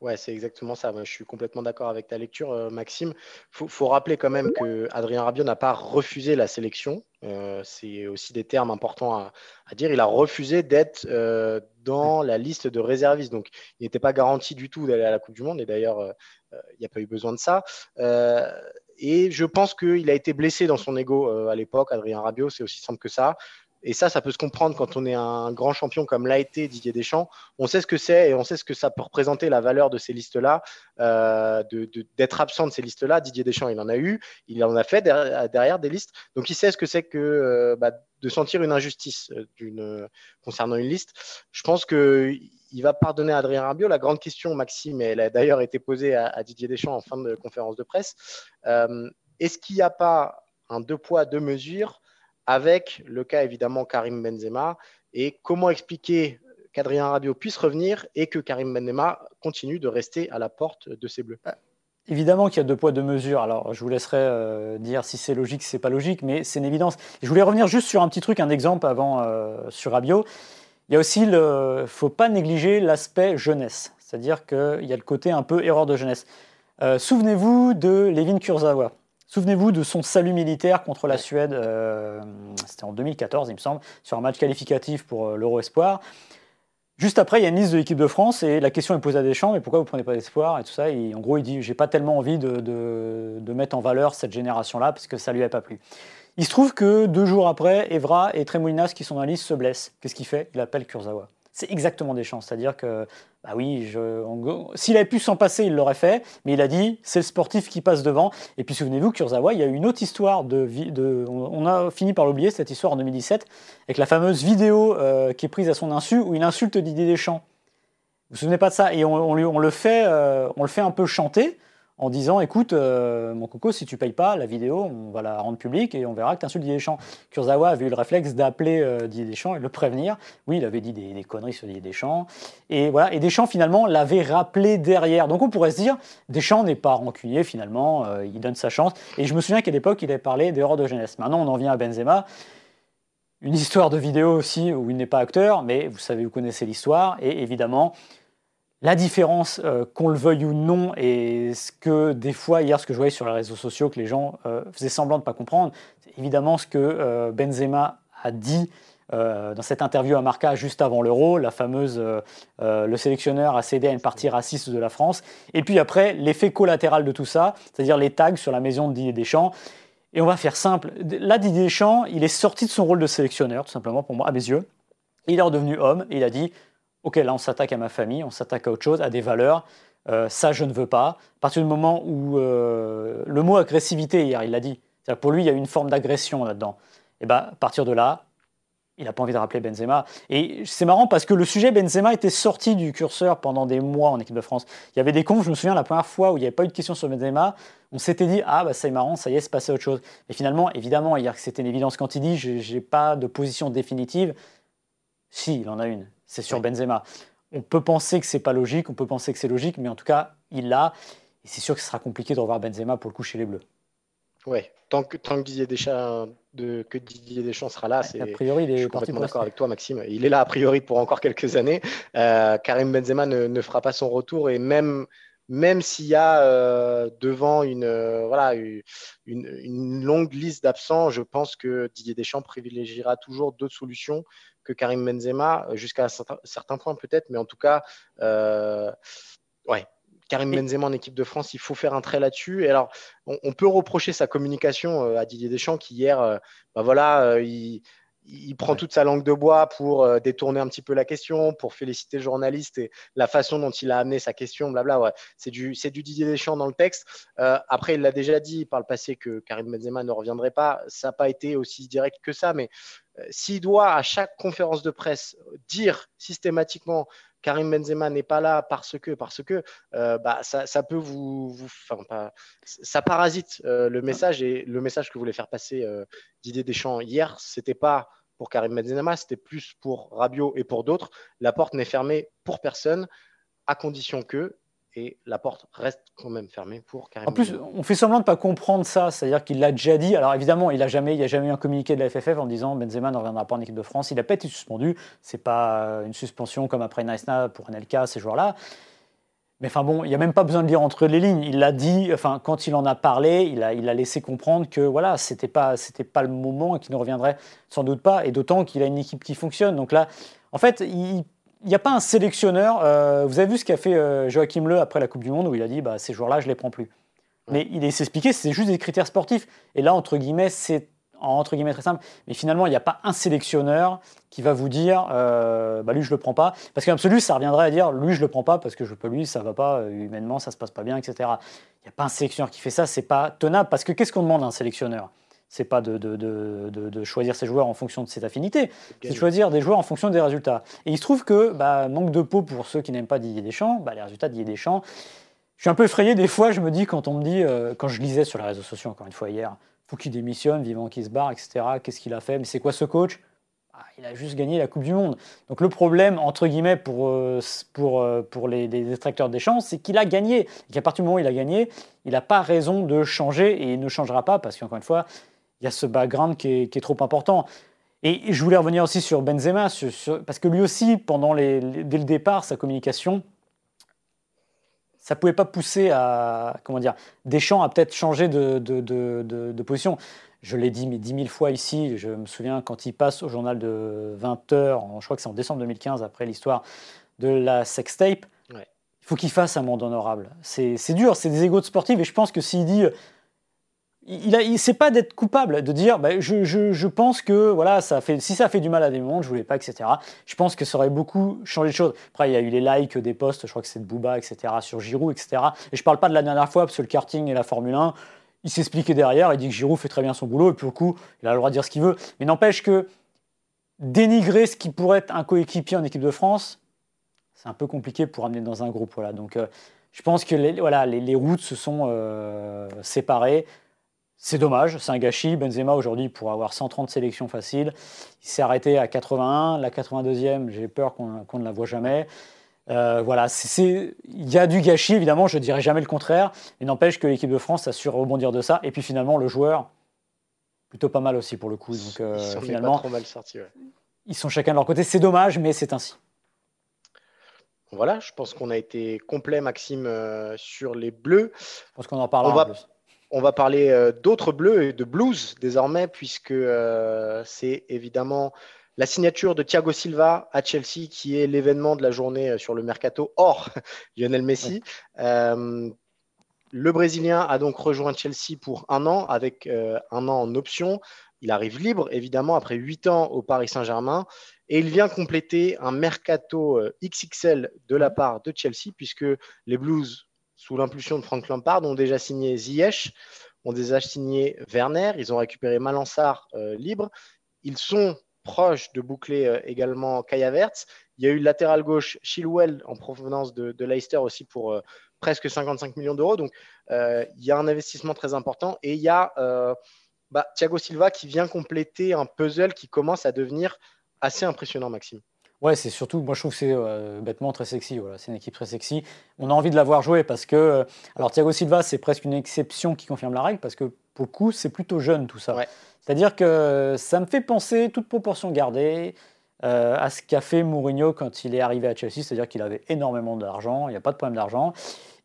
Ouais, c'est exactement ça. je suis complètement d'accord avec ta lecture, euh, Maxime. Il faut, rappeler quand même que Adrien Rabiot n'a pas refusé la sélection. Euh, c'est aussi des termes importants à, dire. Il a refusé d'être euh, dans la liste de réservistes. Donc, il n'était pas garanti du tout d'aller à la Coupe du Monde. Et d'ailleurs, il n'y a pas eu besoin de ça. et je pense qu'il a été blessé dans son ego à l'époque. Adrien Rabiot, c'est aussi simple que ça. Et ça, ça peut se comprendre quand on est un grand champion comme l'a été Didier Deschamps. On sait ce que c'est et on sait ce que ça peut représenter la valeur de ces listes-là, euh, d'être absent de ces listes-là. Didier Deschamps, il en a eu, il en a fait derrière, des listes. Donc, il sait ce que c'est que euh, bah, de sentir une injustice euh, concernant une liste. Je pense qu'il va pardonner à Adrien Rabiot. La grande question, Maxime, elle a d'ailleurs été posée à, Didier Deschamps en fin de conférence de presse. Est-ce qu'il n'y a pas un deux poids, deux mesures avec le cas évidemment Karim Benzema et comment expliquer qu'Adrien Rabiot puisse revenir et que Karim Benzema continue de rester à la porte de ses Bleus. Ah, évidemment qu'il y a deux poids, deux mesures. Alors, je vous laisserai euh, dire si c'est logique, si c'est pas logique, mais c'est une évidence. Je voulais revenir juste sur un petit truc, un exemple avant euh, sur Rabiot. Il y a aussi le, faut pas négliger l'aspect jeunesse, c'est-à-dire qu'il y a le côté un peu erreur de jeunesse. Euh, souvenez-vous de Levin Kurzawa. Souvenez-vous de son salut militaire contre la Suède, euh, c'était en 2014, il me semble, sur un match qualificatif pour euh, l'Euro Espoir. Juste après, il y a une liste de l'équipe de France et la question est posée à Deschamps, mais pourquoi vous ne prenez pas d'espoir et tout ça? Et en gros, il dit j'ai pas tellement envie de, de, mettre en valeur cette génération-là parce que ça lui a pas plu. Il se trouve que deux jours après, Evra et Tremoulinas, qui sont dans la liste, se blessent. Qu'est-ce qu'il fait? Il appelle Kurzawa. C'est exactement Deschamps, c'est-à-dire que bah oui, s'il avait pu s'en passer, il l'aurait fait, mais il a dit c'est le sportif qui passe devant. Et puis souvenez-vous, Kurzawa, il y a eu une autre histoire de, on a fini par l'oublier cette histoire en 2017 avec la fameuse vidéo euh, qui est prise à son insu où il insulte Didier Deschamps. Vous vous souvenez pas de ça? Et on, le fait, euh, on le fait un peu chanter en disant écoute, euh, mon coco, si tu payes pas la vidéo, on va la rendre publique et on verra que tu insultes Didier Deschamps. Kurzawa avait eu le réflexe d'appeler euh, Didier Deschamps et le prévenir. Oui, il avait dit des, conneries sur Didier Deschamps. Et voilà, et Deschamps finalement l'avait rappelé derrière. Donc on pourrait se dire Deschamps n'est pas rancunier finalement, euh, il donne sa chance. Et je me souviens qu'à l'époque, il avait parlé d'erreur de jeunesse. Maintenant, on en vient à Benzema. Une histoire de vidéo aussi où il n'est pas acteur, mais vous savez, vous connaissez l'histoire. Et évidemment, la différence, euh, qu'on le veuille ou non, et ce que des fois, hier, ce que je voyais sur les réseaux sociaux, que les gens euh, faisaient semblant de ne pas comprendre, c'est évidemment ce que euh, Benzema a dit dans cette interview à Marca juste avant l'Euro, la fameuse le sélectionneur a cédé à une partie raciste de la France. Et puis après, l'effet collatéral de tout ça, c'est-à-dire les tags sur la maison de Didier Deschamps. Et on va faire simple. Là, Didier Deschamps, il est sorti de son rôle de sélectionneur, tout simplement pour moi, à mes yeux. Il est redevenu homme et il a dit ok, là on s'attaque à ma famille, on s'attaque à autre chose, à des valeurs. Euh, ça, je ne veux pas. À partir du moment où euh, le mot agressivité, hier, il l'a dit, pour lui, il y a une forme d'agression là-dedans. Et ben, à partir de là, il n'a pas envie de rappeler Benzema. Et c'est marrant parce que le sujet Benzema était sorti du curseur pendant des mois en équipe de France. Il y avait des confs, je me souviens la première fois où il n'y avait pas eu de question sur Benzema, on s'était dit ah bah c'est marrant, ça y est, c'est passé autre chose. Mais finalement, évidemment, hier c'était une évidence quand il dit j'ai pas de position définitive. Si, il en a une c'est sur Benzema. On peut penser que c'est pas logique, on peut penser que c'est logique, mais en tout cas, il l'a. Et c'est sûr que ce sera compliqué de revoir Benzema pour le coup chez les Bleus. Oui, tant que, tant que Didier Deschamps, de, que Didier Deschamps sera là, c'est. A priori, il est je suis complètement d'accord avec toi, Maxime. Il est là a priori pour encore quelques années. Euh, Karim Benzema ne, ne, fera pas son retour et même même s'il y a devant une, voilà, une, longue liste d'absents, je pense que Didier Deschamps privilégiera toujours d'autres solutions que Karim Benzema, jusqu'à un certain, point peut-être, mais en tout cas, ouais, Karim Benzema en équipe de France, il faut faire un trait là-dessus. Et alors, on, peut reprocher sa communication à Didier Deschamps qui hier, bah voilà, il, il prend toute sa langue de bois pour euh, détourner un petit peu la question, pour féliciter le journaliste et la façon dont il a amené sa question, blabla. Ouais. C'est du, c'est du Didier Deschamps dans le texte. Euh, après, il l'a déjà dit par le passé que Karim Benzema ne reviendrait pas. Ça n'a pas été aussi direct que ça, mais euh, s'il doit à chaque conférence de presse dire systématiquement Karim Benzema n'est pas là parce que, parce que, bah, ça, peut vous, ça parasite le message et le message que voulait faire passer Didier Deschamps hier, c'était pas pour Karim Benzema, c'était plus pour Rabiot et pour d'autres. La porte n'est fermée pour personne, à condition que, et la porte reste quand même fermée pour Karim En plus, on fait semblant de ne pas comprendre ça, c'est-à-dire qu'il l'a déjà dit. Alors évidemment, il n'y a, jamais, il a jamais eu un communiqué de la FFF en disant Benzema ne reviendra pas en équipe de France. Il n'a pas été suspendu. Ce n'est pas une suspension comme après Naïsna pour NLK, ces joueurs-là. Mais enfin bon, il n'y a même pas besoin de lire entre les lignes. Il l'a dit, enfin, quand il en a parlé, il a, il a laissé comprendre que voilà, ce n'était pas, pas le moment et qu'il ne reviendrait sans doute pas. Et d'autant qu'il a une équipe qui fonctionne. Donc là, en fait, il n'y a pas un sélectionneur. Euh, vous avez vu ce qu'a fait euh, Joachim Le après la Coupe du Monde où il a dit bah, ces joueurs-là, je ne les prends plus. Mais il s'est expliqué, c'est juste des critères sportifs. Et là, entre guillemets, c'est entre guillemets très simple, mais finalement, il n'y a pas un sélectionneur qui va vous dire euh, bah, lui, je le prends pas. Parce qu'en absolu, ça reviendrait à dire lui, je le prends pas parce que je peux lui, ça va pas, humainement, ça se passe pas bien, etc. Il n'y a pas un sélectionneur qui fait ça, c'est pas tenable. Parce que qu'est-ce qu'on demande à un sélectionneur? C'est pas de, de, de, choisir ses joueurs en fonction de ses affinités, c'est de choisir des joueurs en fonction des résultats. Et il se trouve que, bah, manque de peau pour ceux qui n'aiment pas Didier Deschamps, bah, les résultats de Didier Deschamps, je suis un peu effrayé des fois, je me dis, quand on me dit, euh, quand je lisais sur les réseaux sociaux, encore une fois hier, faut qu'il démissionne, vivant qu'il se barre, etc. Qu'est-ce qu'il a fait Mais c'est quoi ce coach? Ah, Il a juste gagné la Coupe du Monde. Donc le problème, entre guillemets, pour, euh, pour, euh, pour les, détracteurs des c'est qu'il a gagné. Et qu'à partir du moment où il a gagné, il n'a pas raison de changer et il ne changera pas parce qu'encore une fois, il y a ce background qui est, trop important. Et je voulais revenir aussi sur Benzema, parce que lui aussi, pendant les, dès le départ, sa communication, ça pouvait pas pousser à comment dire Deschamps à peut-être changer de, de, de, position. Je l'ai dit mais dix mille fois ici. Je me souviens quand il passe au journal de 20 h je crois que c'est en décembre 2015 après l'histoire de la sextape. Il faut qu'il fasse un monde honorable. C'est dur, c'est des égaux de sportifs et je pense que s'il dit il ne sait pas d'être coupable, de dire bah, je, pense que voilà, si ça fait du mal à des mondes, je voulais pas, etc. Je pense que ça aurait beaucoup changé de choses. Après, il y a eu les likes des posts, je crois que c'est de Booba, etc., sur Giroud, etc. Et je parle pas de la dernière fois, parce que le karting et la Formule 1, il s'expliquait derrière, il dit que Giroud fait très bien son boulot, et pour le coup, il a le droit de dire ce qu'il veut. Mais n'empêche que dénigrer ce qui pourrait être un coéquipier en équipe de France, c'est un peu compliqué pour amener dans un groupe. Voilà. Donc, euh, je pense que les, voilà, les, routes se sont euh, séparées. C'est dommage, c'est un gâchis. Benzema aujourd'hui pour avoir 130 sélections faciles. Il s'est arrêté à 81. La 82e, j'ai peur qu'on ne la voit jamais. Euh, voilà, il y a du gâchis évidemment, je ne dirais jamais le contraire. Il n'empêche que l'équipe de France a su rebondir de ça. Et puis finalement, le joueur, plutôt pas mal aussi pour le coup. Donc, euh, ils sont finalement, pas trop mal sortis. Ils sont chacun de leur côté. C'est dommage, mais c'est ainsi. Voilà, je pense qu'on a été complet, Maxime, euh, sur les Bleus. Je pense qu'on en parlera. plus. On va parler euh, d'autres bleus et de blues désormais, puisque euh, c'est évidemment la signature de Thiago Silva à Chelsea qui est l'événement de la journée euh, sur le mercato hors Lionel Messi. le Brésilien a donc rejoint Chelsea pour un an avec un an en option. Il arrive libre, évidemment, après huit ans au Paris Saint-Germain. Et il vient compléter un mercato XXL de la part de Chelsea, puisque les Blues sous l'impulsion de Frank Lampard, ont déjà signé Ziyech, ont déjà signé Werner, ils ont récupéré Malansar euh, libre. Ils sont proches de boucler euh, également Kaya Verts. Il y a eu le latéral gauche Chilwell en provenance de, Leicester aussi pour euh, presque 55 millions d'euros. Donc il y a un investissement très important. Et il y a bah, Thiago Silva qui vient compléter un puzzle qui commence à devenir assez impressionnant, Maxime. Ouais, c'est surtout, moi je trouve que c'est euh, bêtement très sexy. Voilà. C'est une équipe très sexy. On a envie de la voir jouer parce que, euh, alors Thiago Silva, c'est presque une exception qui confirme la règle parce que pour le coup, c'est plutôt jeune tout ça. C'est-à-dire que ça me fait penser, toute proportion gardée, à ce qu'a fait Mourinho quand il est arrivé à Chelsea, c'est-à-dire qu'il avait énormément d'argent, il n'y a pas de problème d'argent,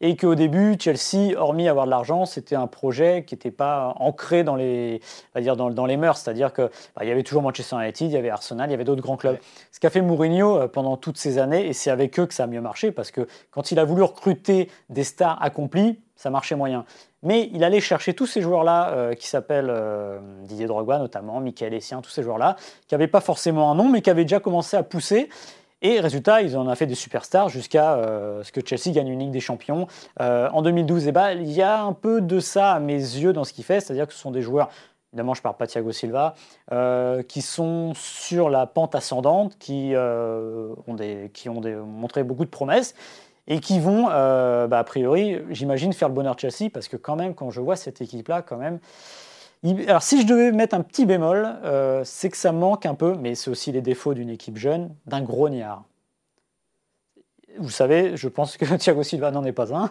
et qu'au début, Chelsea, hormis avoir de l'argent, c'était un projet qui n'était pas ancré dans les, dire dans, dans, les mœurs, c'est-à-dire qu'il bah, y avait toujours Manchester United, il y avait Arsenal, il y avait d'autres grands clubs. Ce qu'a fait Mourinho euh, pendant toutes ces années, et c'est avec eux que ça a mieux marché, parce que quand il a voulu recruter des stars accomplies, ça marchait moyen. Mais il allait chercher tous ces joueurs-là, euh, qui s'appellent euh, Didier Drogba notamment, Michael Essien, tous ces joueurs-là, qui n'avaient pas forcément un nom, mais qui avaient déjà commencé à pousser. Et résultat, ils en ont fait des superstars jusqu'à euh, ce que Chelsea gagne une Ligue des Champions. En 2012, et bah, il y a un peu de ça à mes yeux dans ce qu'il fait, c'est-à-dire que ce sont des joueurs, évidemment je parle pas de Thiago Silva, qui sont sur la pente ascendante, qui, ont, montré beaucoup de promesses et qui vont, bah, a priori, j'imagine, faire le bonheur de Chelsea, parce que quand même, quand je vois cette équipe-là, quand même, alors, si je devais mettre un petit bémol, euh, c'est que ça manque un peu, mais c'est aussi les défauts d'une équipe jeune, d'un grognard. Vous savez, je pense que Thiago Silva n'en est pas un.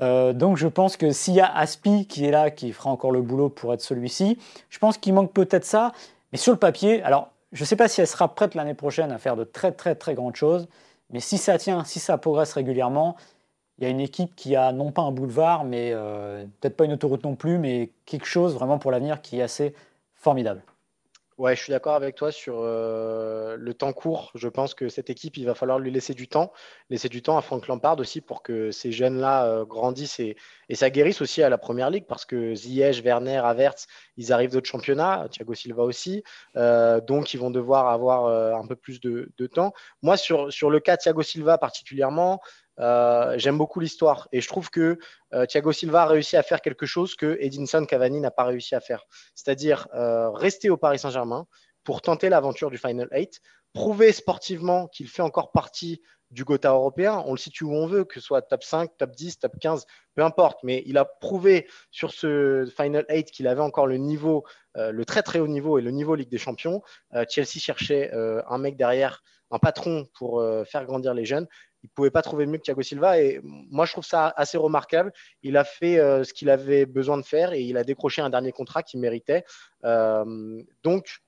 Euh, donc, je pense que s'il y a Aspi qui est là, qui fera encore le boulot pour être celui-ci, je pense qu'il manque peut-être ça. Mais sur le papier, alors, je ne sais pas si elle sera prête l'année prochaine à faire de très, très, très grandes choses, mais si ça tient, si ça progresse régulièrement, il y a une équipe qui a non pas un boulevard, mais euh, peut-être pas une autoroute non plus, mais quelque chose vraiment pour l'avenir qui est assez formidable. Ouais, je suis d'accord avec toi sur euh, le temps court. Je pense que cette équipe, il va falloir lui laisser du temps, laisser du temps à Frank Lampard aussi pour que ces jeunes-là euh, grandissent et, et ça guérisse aussi à la première ligue parce que Ziyech, Werner, Havertz, ils arrivent d'autres championnats, Thiago Silva aussi, donc ils vont devoir avoir un peu plus de, de, temps. Moi, sur, sur le cas Thiago Silva particulièrement, euh, j'aime beaucoup l'histoire et je trouve que euh, Thiago Silva a réussi à faire quelque chose que Edinson Cavani n'a pas réussi à faire, c'est-à-dire euh, rester au Paris Saint-Germain pour tenter l'aventure du Final 8, prouver sportivement qu'il fait encore partie du Gotha européen. On le situe où on veut, que ce soit top 5, top 10, top 15, peu importe. Mais il a prouvé sur ce Final 8 qu'il avait encore le niveau, le très très haut niveau et le niveau Ligue des Champions. Chelsea cherchait un mec derrière, un patron pour faire grandir les jeunes il pouvait pas trouver mieux que Thiago Silva. Et moi, je trouve ça assez remarquable. Il a fait euh, ce qu'il avait besoin de faire et il a décroché un dernier contrat qu'il méritait. Euh, donc,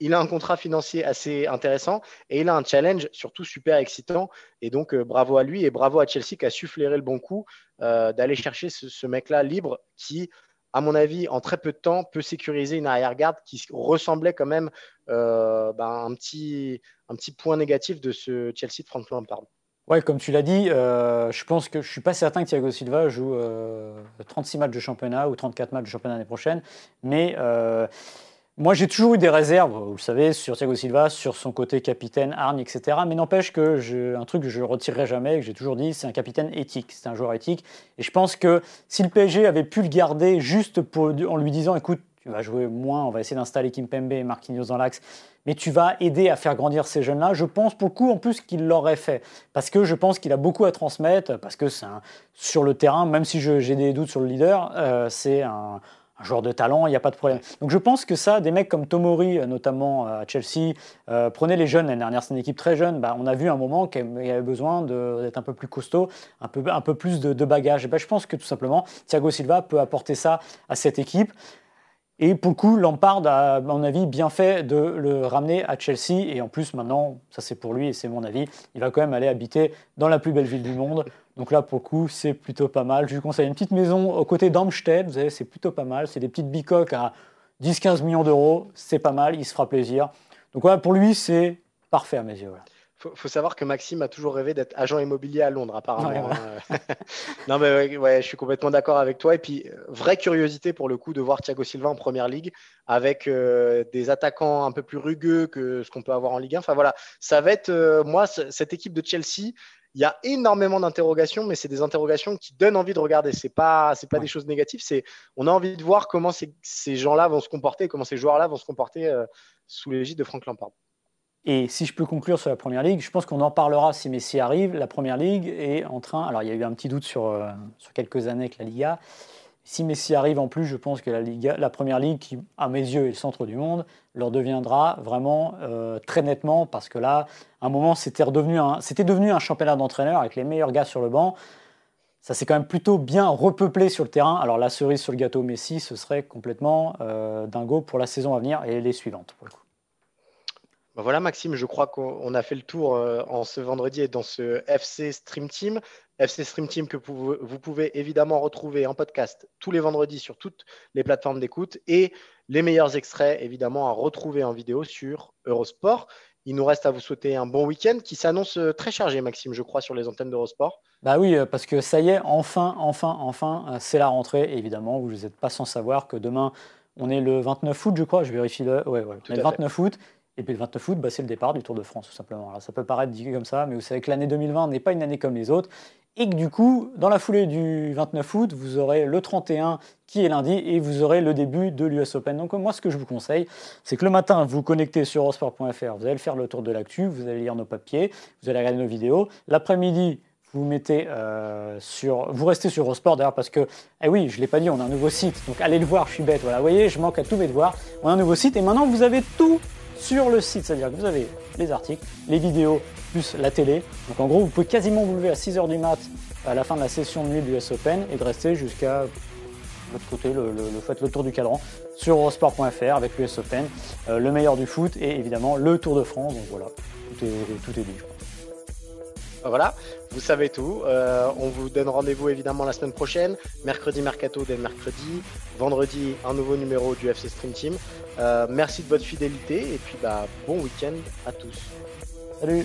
il a un contrat financier assez intéressant et il a un challenge surtout super excitant. Et donc, euh, bravo à lui et bravo à Chelsea qui a su le bon coup d'aller chercher ce, mec-là libre qui, à mon avis, en très peu de temps, peut sécuriser une arrière-garde qui ressemblait quand même ben, un, petit, un petit point négatif de ce Chelsea de Frank Lampard. Ouais, comme tu l'as dit, euh, je pense que je suis pas certain que Thiago Silva joue 36 euh, matchs de championnat ou 34 matchs de championnat l'année prochaine. Mais euh, moi, j'ai toujours eu des réserves, vous le savez, sur Thiago Silva, sur son côté capitaine, hargne, etc. Mais n'empêche que un truc que je retirerai jamais, que j'ai toujours dit, c'est un capitaine éthique. C'est un joueur éthique. Et je pense que si le PSG avait pu le garder juste en lui disant, écoute, tu vas jouer moins, on va essayer d'installer Kimpembe et Marquinhos dans l'axe, mais tu vas aider à faire grandir ces jeunes-là. Je pense beaucoup en plus qu'il l'aurait fait, parce que je pense qu'il a beaucoup à transmettre, parce que c'est sur le terrain, même si j'ai des doutes sur le leader, euh, c'est un, joueur de talent, il n'y a pas de problème. Donc je pense que ça, des mecs comme Tomori, euh, notamment euh, à Chelsea, prenez les jeunes, l'année dernière c'est une équipe très jeune, bah, on a vu un moment qu'il y avait besoin d'être un peu plus costaud, un peu, un peu plus de, de bagages. Et bah, je pense que tout simplement, Thiago Silva peut apporter ça à cette équipe. Et pour le coup, Lampard a, à mon avis, bien fait de le ramener à Chelsea. Et en plus, maintenant, ça c'est pour lui et c'est mon avis, il va quand même aller habiter dans la plus belle ville du monde. Donc là, pour le coup, c'est plutôt pas mal. Je lui conseille une petite maison aux côtés d'Amstead. Vous savez, c'est plutôt pas mal. C'est des petites bicoques à 10-15 millions d'euros. C'est pas mal. Il se fera plaisir. Donc voilà, pour lui, c'est parfait à mes yeux faut, faut, savoir que Maxime a toujours rêvé d'être agent immobilier à Londres, apparemment. Hein. non, mais ouais, je suis complètement d'accord avec toi. Et puis, euh, vraie curiosité pour le coup de voir Thiago Silva en première ligue avec euh, des attaquants un peu plus rugueux que ce qu'on peut avoir en Ligue 1. Enfin voilà, ça va être, euh, moi, cette équipe de Chelsea. Il y a énormément d'interrogations, mais c'est des interrogations qui donnent envie de regarder. C'est pas, c'est pas des choses négatives. C'est, on a envie de voir comment ces, ces gens-là vont se comporter, comment ces joueurs-là vont se comporter sous l'égide de Frank Lampard. Et si je peux conclure sur la Première Ligue, je pense qu'on en parlera si Messi arrive. La Première Ligue est en train. Alors, il y a eu un petit doute sur, euh, sur quelques années avec la Liga. Si Messi arrive en plus, je pense que la, Liga, la Première Ligue, qui à mes yeux est le centre du monde, leur deviendra vraiment euh, très nettement parce que là, à un moment, c'était devenu un, devenu un championnat d'entraîneurs avec les meilleurs gars sur le banc. Ça s'est quand même plutôt bien repeuplé sur le terrain. Alors la cerise sur le gâteau Messi, ce serait complètement euh, dingo pour la saison à venir et les suivantes pour le coup. Bah voilà Maxime, je crois qu'on a fait le tour euh, en ce vendredi et dans ce FC Stream Team. FC Stream Team que vous pouvez évidemment retrouver en podcast tous les vendredis sur toutes les plateformes d'écoute et les meilleurs extraits évidemment à retrouver en vidéo sur Eurosport. Il nous reste à vous souhaiter un bon week-end qui s'annonce euh, très chargé, Maxime, je crois, sur les antennes d'Eurosport. Bah oui, euh, parce que ça y est, enfin, enfin, enfin, c'est la rentrée. évidemment, vous n'êtes pas sans savoir que demain, on est le 29 août, je crois, je vérifie le. Ouais, ouais, le 29 août. Et puis le 29 août, bah, c'est le départ du Tour de France, tout simplement. Alors, ça peut paraître dit comme ça, mais vous savez que l'année 2020 n'est pas une année comme les autres. Et que du coup, dans la foulée du 29 août, vous aurez le 31 qui est lundi et vous aurez le début de l'US Open. Donc moi, ce que je vous conseille, c'est que le matin, vous connectez sur eurosport.fr, vous allez faire le tour de l'actu, vous allez lire nos papiers, vous allez regarder nos vidéos. L'après-midi, vous mettez euh, sur, vous restez sur Eurosport d'ailleurs parce que, eh oui, je l'ai pas dit, on a un nouveau site, donc allez le voir, je suis bête. Voilà, vous voyez, je manque à tous mes devoirs. On a un nouveau site et maintenant vous avez tout sur le site, c'est-à-dire que vous avez les articles, les vidéos, plus la télé. Donc en gros, vous pouvez quasiment vous lever à 6h du mat à la fin de la session de nuit du US Open et de rester jusqu'à l'autre côté, le, le, le tour du cadran sur eurosport.fr avec l'US Open, euh, le meilleur du foot et évidemment le Tour de France. Donc voilà, tout est, tout est dit. Voilà, vous savez tout. Euh, on vous donne rendez-vous évidemment la semaine prochaine. Mercredi Mercato dès mercredi. Vendredi, un nouveau numéro du FC Stream Team. Euh, merci de votre fidélité et puis bah, bon week-end à tous. Salut